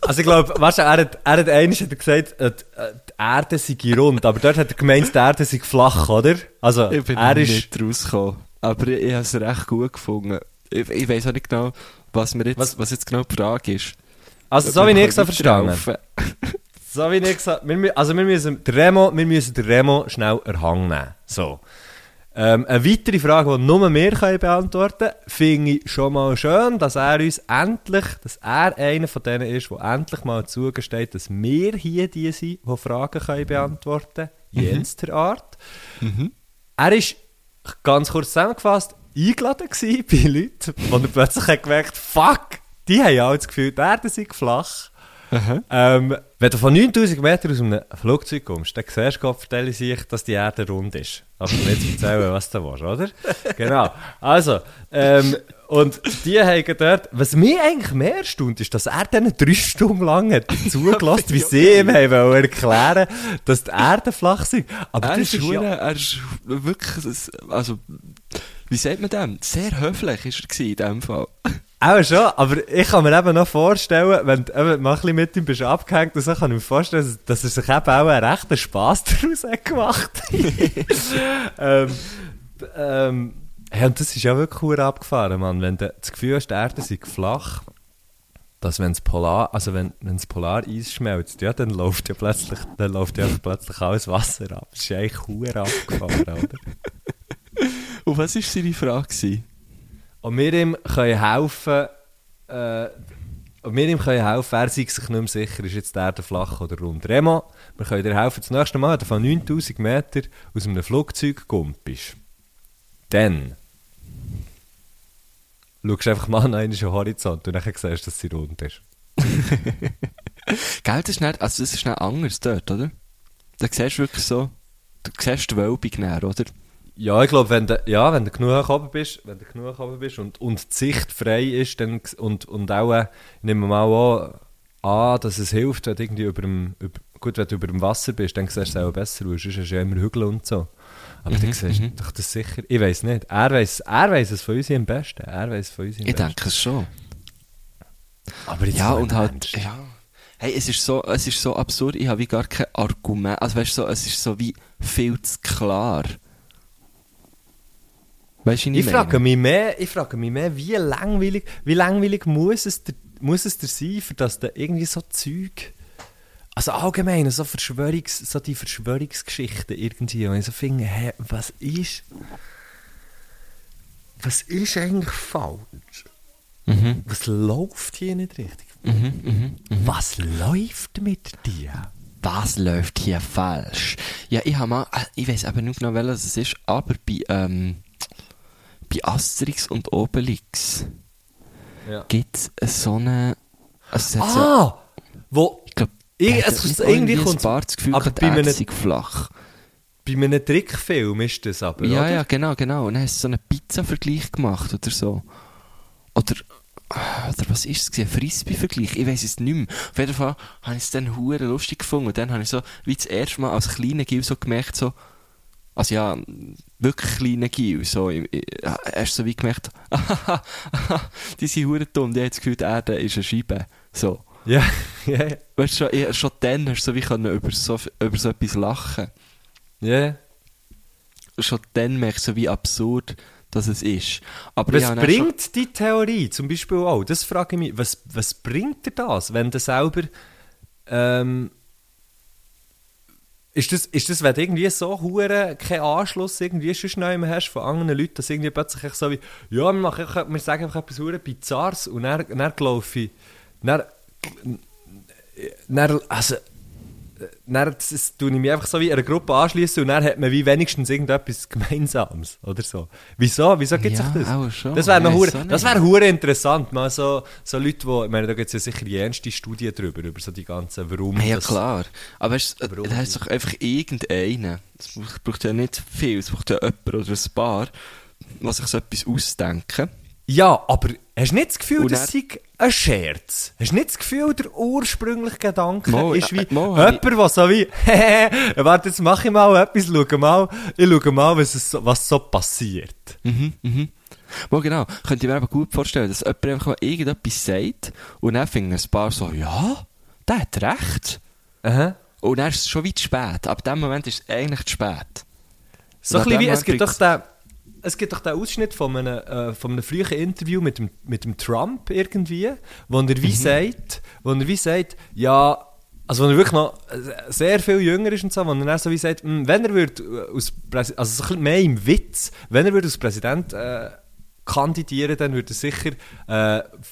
Also ich glaube, weißt du, er hat, er hat einmal hat er gesagt, äh, die Erde sei rund, aber dort hat er gemeint, die Erde sei flach, oder? Also, Ich bin er ist... nicht rausgekommen. Aber ich, ich habe es recht gut gefunden. Ich, ich weiß auch nicht genau, was, mir jetzt, was? Was- jetzt genau die Frage ist. Also, so wie wir ich es verstanden. So wie ich gesagt wir, Also wir müssen, Remo, wir müssen den Remo schnell erhangen nehmen. So. Ähm, eine weitere Frage, die nur wir können beantworten können, finde ich schon mal schön, dass er uns endlich, dass er einer von denen ist, der endlich mal zugesteht, dass wir hier die sind, die Fragen können beantworten können. Jenster Art. Er ist, ganz kurz zusammengefasst, eingeladen gewesen bei Leuten, wo er plötzlich gemerkt fuck, die haben ja auch das Gefühl, die Erde sei flach. Ähm, wenn du von 9000 Metern aus einem Flugzeug kommst, dann siehst du, vertelle sich, dass die Erde rund ist. Aber du jetzt erzählen, was du willst, oder? Genau. Also, ähm, und die haben dort, was mich eigentlich mehr erstaunt, ist, dass er denen drei Stunden lang hat zugelassen, wie sie ihm haben wollen erklären, dass die Erde flach sind. Aber Er das ist, ist ja, er ist wirklich, also, wie sagt man dem? Sehr höflich ist er in dem Fall. Auch schon, aber ich kann mir eben noch vorstellen, wenn du eben mal ein bisschen mit ihm bist abgehängt und so, kann ich mir vorstellen, dass er sich eben auch einen rechten Spass daraus hat gemacht ähm, ähm, ja, und das ist ja wirklich hure abgefahren, Mann. Wenn du das Gefühl hast, die Erde sei flach, dass wenn das Polar, also wenn, wenn das Polareis schmelzt, ja, dann läuft ja plötzlich, dann läuft ja plötzlich alles Wasser ab. Das ist ja eigentlich hure abgefahren, oder? Und was war seine Frage? Gewesen? Und wir ihm können helfen, äh, und wir ihm können helfen, er sei sich nicht mehr sicher, ist jetzt die Erde flach oder rund. Remo, wir können dir helfen, das nächste Mal, wenn du von 9000 Meter aus einem Flugzeug gumpst, dann schaust du einfach mal nach einem Horizont und dann siehst du, dass sie rund ist. Gell, das ist nicht, also das ist nicht anders dort, oder? Da siehst du wirklich so, du siehst die Wölbung näher, oder? Ja, ich glaube, wenn du, ja, wenn du genug oben bist, wenn du genug oben bist und, und die Sicht frei ist, dann, und, und auch, äh, nehmen wir mal an, an, dass es hilft, wenn du irgendwie über dem, über, gut, wenn du über dem Wasser bist, dann siehst du es auch besser, weil sonst hast du ja immer Hügel und so. Aber dann siehst du doch das sicher, ich weiß nicht, er weiß er weiss es von uns am besten, er weiß von uns am Ich besten. denke es schon. Aber Ja, und halt, ja. Hey, es ist so, es ist so absurd, ich habe wie gar kein Argument. Also weißt du, so, es ist so wie viel zu klar. Weißt du, Ich meine? frage mich mehr, ich frage mich mehr, wie langweilig, wie langweilig muss es dir, muss es dir sein, für dass du irgendwie so Zeug, also allgemein, so Verschwörungs, so die Verschwörungsgeschichten irgendwie, und ich so finde, hä, was ist, was ist eigentlich falsch? Mhm, Was läuft hier nicht richtig? mhm, mhm. Was läuft mit dir? Was läuft hier falsch? Ja, ich habe mal, äh, ich weiß aber nicht genau, welches es ist, aber bei, ähm, bei Asterix und Obelix Ja. gibt es so eine. Also es hat so, Ah! Wo, ich glaube, es, es, irgendwie kommt ein Gefühl, aber bei einem- flach. bei einem Trickfilm ist das aber, Ja, oder? ja, genau, genau. Und dann hast du so einen Pizza-Vergleich gemacht oder so. Oder, oder was ist es? Ein Frisbee-Vergleich? Ich weiß es nicht mehr. Auf jeden Fall habe ich es dann lustig gefunden. Und dann habe ich so, wie das erste Mal als kleiner Gil so gemerkt, so, also ja, wirklich kleiner Gil, so, ich- ich- erst so wie gemerkt, die sind hure dumm, die haben das Gefühl, die Erde ist eine Scheibe. So. Ja, ja, ja. Weißt du, schon, schon dann hast du so wie können über so, über so etwas lachen. ja. Schon dann merkst du, wie absurd das es ist. Aber Was dann schon- bringt die Theorie zum Beispiel auch? Das frage ich mich. Was, was bringt dir das, wenn du selber. Ähm, ist das, ist das, wenn du irgendwie so hure keinen Anschluss irgendwie schon mehr hast von anderen Leuten, dass irgendwie plötzlich so wie, ja, wir, machen, wir sagen einfach etwas hure Bizarres und dann, dann laufe ich, dann, dann, also, dann das, das, tue ich mich einfach so wie einer Gruppe anschließen und dann hat man wie wenigstens irgendetwas Gemeinsames oder so. Wieso? Wieso gibt es Ja, das? schon. Das wäre noch hure, das wäre hure interessant, mal so, so Leute, wo, ich meine, da gibt es ja sicher die ernste Studien drüber, über so die ganzen, warum Ja, das- klar. Aber es, äh, Warum da ist doch einfach irgendeinen. Es braucht- ja nicht viel, es braucht ja jemand oder ein paar, was sich so etwas ausdenken. Ja, aber hast du nicht das Gefühl, das sei ein Scherz? Hast du nicht das Gefühl, der ursprüngliche Gedanke Mo, ist wie äh, Mo, jemand, der so wie, warte, jetzt mache ich mal etwas, schau mal, ich schaue mal, was, es so, was so passiert. Mhm, mhm. Mal genau, könnte ich mir aber gut vorstellen, dass jemand einfach mal irgendetwas sagt und dann finden ein paar so, ja, der hat recht. Aha. Und dann ist es schon weit spät. Ab dem Moment ist es eigentlich zu spät. So ein bisschen wie, es gibt, doch den, es gibt doch den Ausschnitt von einem, äh, von einem frühen Interview mit dem, mit dem Trump irgendwie, wo er Mhm. wie sagt, wo er wie sagt, ja, also wo er wirklich noch äh, sehr viel jünger ist und so, wo er dann so wie sagt, «Hm, wenn er würde äh, aus Präsi- also so ein bisschen mehr im Witz, wenn er würde als Präsident äh, kandidieren, dann würde er sicher, äh,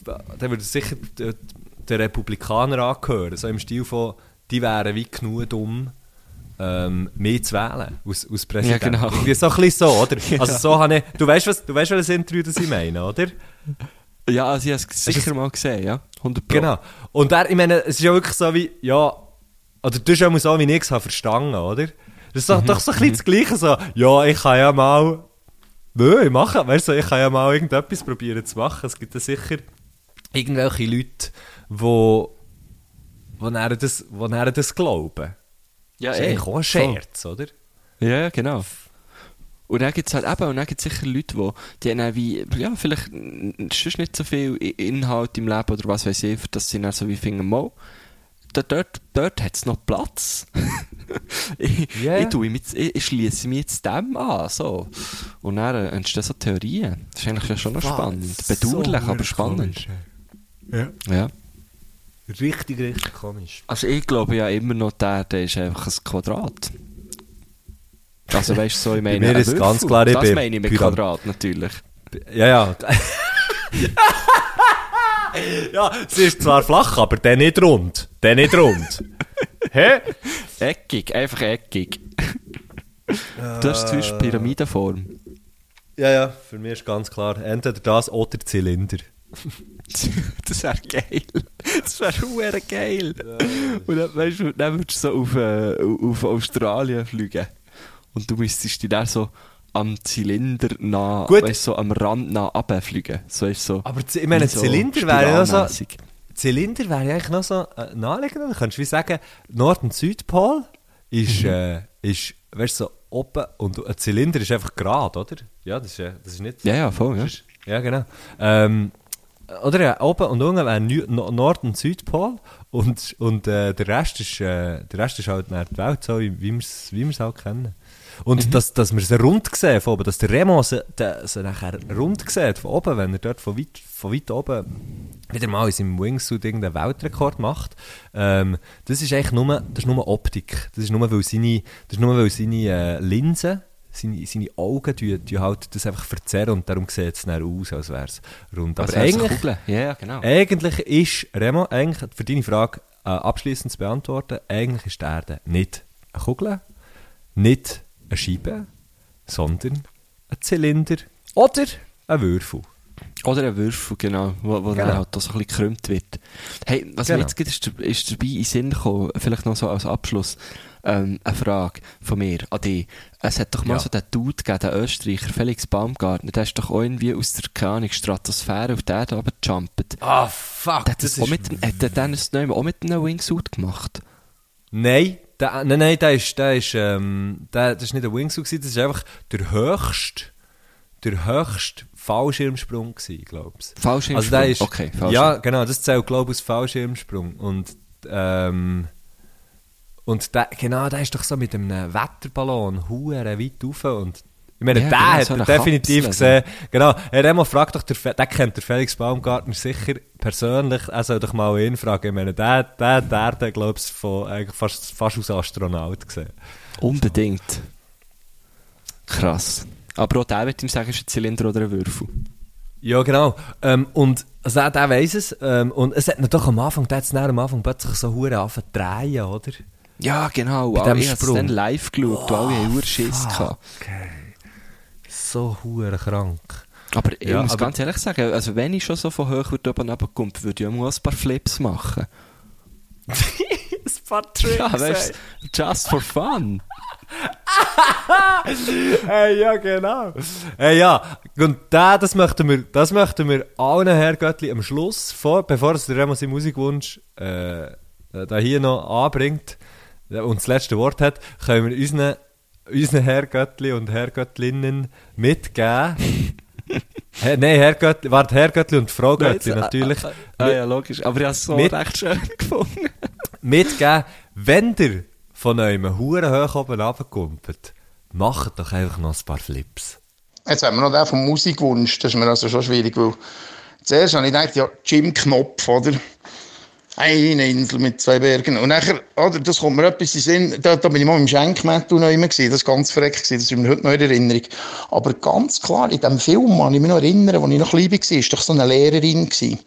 dann würde er sicher den Republikaner angehören, so im Stil von, die wären wie genug dumm, ähm, mehr zu wählen als, als Präsident. Ja, genau. Irgendwie so ein bisschen so, oder? Also so habe ich, du weißt, was, du weißt, welches Interview das ich meine, oder? Ja, also ich habe es sicher mal gesehen, ja. 100 Pro. Genau. Und er, ich meine, es ist ja wirklich so wie, ja, oder du hast ja mal so, wie ich es verstanden, oder? Das ist doch, doch so ein bisschen das Gleiche, so, ja, ich kann ja mal, nö, ich mache, weißt du, ich kann ja mal irgendetwas probieren zu machen. Es gibt ja sicher irgendwelche Leute, wo, wo nachher das, wo nachher das glauben. Ja, das ist eigentlich auch ein voll. Scherz, oder? Ja, genau. Und dann gibt es halt eben, und dann gibt sicher Leute, die, die haben dann wie, ja, vielleicht sonst nicht so viel Inhalt im Leben oder was weiß ich, für das sie dann so wie finden, mal, da, dort, dort hat es noch Platz. ich, Ja. ich, tue ich, ich schließe mich jetzt dem an, so. Und dann äh, entstehen so Theorien. Das ist eigentlich schon noch spannend. Bedauerlich, aber spannend. Ja. Ja. Richtig, richtig komisch. Also ich glaube ja immer noch, der, der ist einfach ein Quadrat. Also weißt du, so, ich meine, mir ein ist ganz klar, ich Das meine ich mit Pyram- Quadrat natürlich. Ja, ja. ja, sie ist zwar flach, aber der nicht rund. Der nicht rund. Hä? Eckig, einfach eckig. du hast zwischen Pyramidenform. Ja, ja, für mich ist ganz klar, entweder das oder Zylinder. das wäre geil. Das wäre hure geil. Und dann, weißt du, dann würdest du so auf, äh, auf Australien fliegen. Und du müsstest dich dann so am Zylinder nah, Gut. weißt, so am Rand nah runterfliegen. So ist so. Aber ich meine, so Zylinder wäre ja so... Zylinder wäre eigentlich noch so äh, naheliegend. Du könntest wie sagen, Nord- und Südpol ist, Mhm. äh, ist weißt du, so oben und ein Zylinder ist einfach gerade, oder? Ja, das ist, das ist nicht... Ja, ja, voll, ja. Ja, genau. Ähm, oder ja, oben und unten wäre Nü- No- Nord- und Südpol und, und äh, der, Rest ist, äh, der Rest ist halt die Welt, so wie, wie wir es wie wir's halt kennen. Und dass, dass wir es rund sehen von oben, dass der Remo sie, der, sie nachher rund sieht von oben, wenn er dort von weit, von weit oben wieder mal in seinem Wingsuit irgendeinen Weltrekord macht, ähm, das ist eigentlich nur, das ist nur Optik. Das ist nur, weil seine, das ist nur, weil seine äh, Linsen, seine, seine Augen die, die halt das einfach verzerren und darum sieht es dann aus, als wäre es rund. Aber eigentlich. Ja, genau. eigentlich ist, Remo, eigentlich, für deine Frage äh, abschließend zu beantworten, eigentlich ist die Erde nicht eine Kugel, nicht eine Scheibe, sondern ein Zylinder oder ein Würfel. Oder ein Würfel, genau, wo, wo Genau. dann halt so ein bisschen gekrümmt wird. Hey, was Genau. mir jetzt gerade ist, ist dabei in Sinn gekommen, vielleicht noch so als Abschluss, ähm, eine Frage von mir an dich. Es hat doch mal Ja. so den Dude gegeben, den Österreicher, Felix Baumgartner, der ist doch irgendwie aus der, keine Stratosphäre auf die Erde runtergejumpt. Ah, fuck, Der hat das auch mit, hat der Dennis Neumann auch mit einem Wingsuit gemacht? Nein, der, nein, nein, der ist, der ist, ähm, der, das ist nicht ein Wingsuit, gewesen, das ist einfach der höchste, der höchste Fallschirmsprung gewesen, glaube ich. Fallschirmsprung? Also der ist, Okay. Ja, genau, das zählt, glaube ich, als Fallschirmsprung. Und, ähm, und der, genau, der ist doch so mit einem Wetterballon hure weit rauf und ich meine, Ja, der genau, hat so er definitiv Kapsel, gesehen. Genau, Herr Remo, frag doch, der, der kennt der Felix Baumgartner sicher persönlich. Er soll doch mal ihn fragen. Ich meine, der, der, der, hat, glaube ich, von, fast, fast als Astronaut gesehen. Unbedingt. Krass. Aber auch der wird ihm sagen, ist ein Zylinder oder ein Würfel. Ja, genau. Ähm, und also der, der weiss es. Ähm, und es hat doch am Anfang, der hat es am Anfang plötzlich so hure angefangen zu drehen, oder? Ja, genau. Bei Alle- dem ich habe es dann live geschaut, oh, alle haben hure Schiss gehabt. So hure krank. Aber ich Ja, muss aber- ganz ehrlich sagen, also wenn ich schon so von hoch würde oben runterkomme, würde ich auch mal ein paar Flips machen. Ein paar Tricks, Ja, weißt du, just for fun. Hey, ja, genau. Hey, ja, und da, das möchten wir, das möchten wir allen Herrgöttli am Schluss, vor, bevor es der Remo seinen Musikwunsch äh, da hier noch anbringt und das letzte Wort hat, können wir unseren, unseren Herrgöttli und Herrgöttlinnen mitgeben. Hey, nein, Herrgöttli, warte, Herrgöttli und Frau Göttli natürlich. Ah, ah, ja, logisch. Aber ich habe es so Mit- recht schön gefunden. mitgeben, wenn ihr von eurem Huren hoch oben runterkumpelt, macht doch einfach noch ein paar Flips. Jetzt haben wir noch den vom Musikwunsch. Das ist mir also schon schwierig, weil zuerst habe ich gedacht, ja, Jim Knopf, oder? Eine Insel mit zwei Bergen. Und nachher, oder, das kommt mir etwas in Sinn, da, da bin ich mal im Schenkmetto noch immer gewesen, das war ganz verreckt, gewesen, das ist mir heute noch in Erinnerung. Aber ganz klar, in diesem Film kann ich mich noch erinnern, als ich noch klein war, war doch so eine Lehrerin gewesen.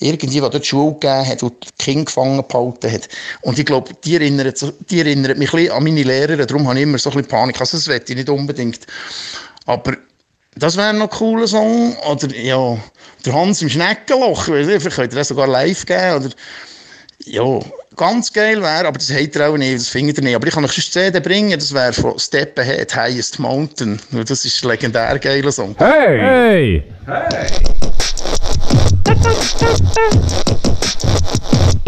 Irgendwie, die dort Schule gegeben hat und die Kinder gefangen gehalten hat. Und ich glaube, die erinnert, die erinnert mich ein bisschen an meine Lehrerin, darum habe ich immer so ein bisschen Panik. Also das wette ich nicht unbedingt. Aber das wäre noch ein cooler Song. Oder ja, der Hans im Schneckenloch. Vielleicht könnt ihr das sogar live geben. Oder ja, ganz geil wäre, aber das habt ihr auch nicht, das findet ihr nicht. Aber ich kann euch die CD bringen, das wäre von Step Ahead, Highest Mountain. Das ist ein legendär geiler Song. Hey! Du, du,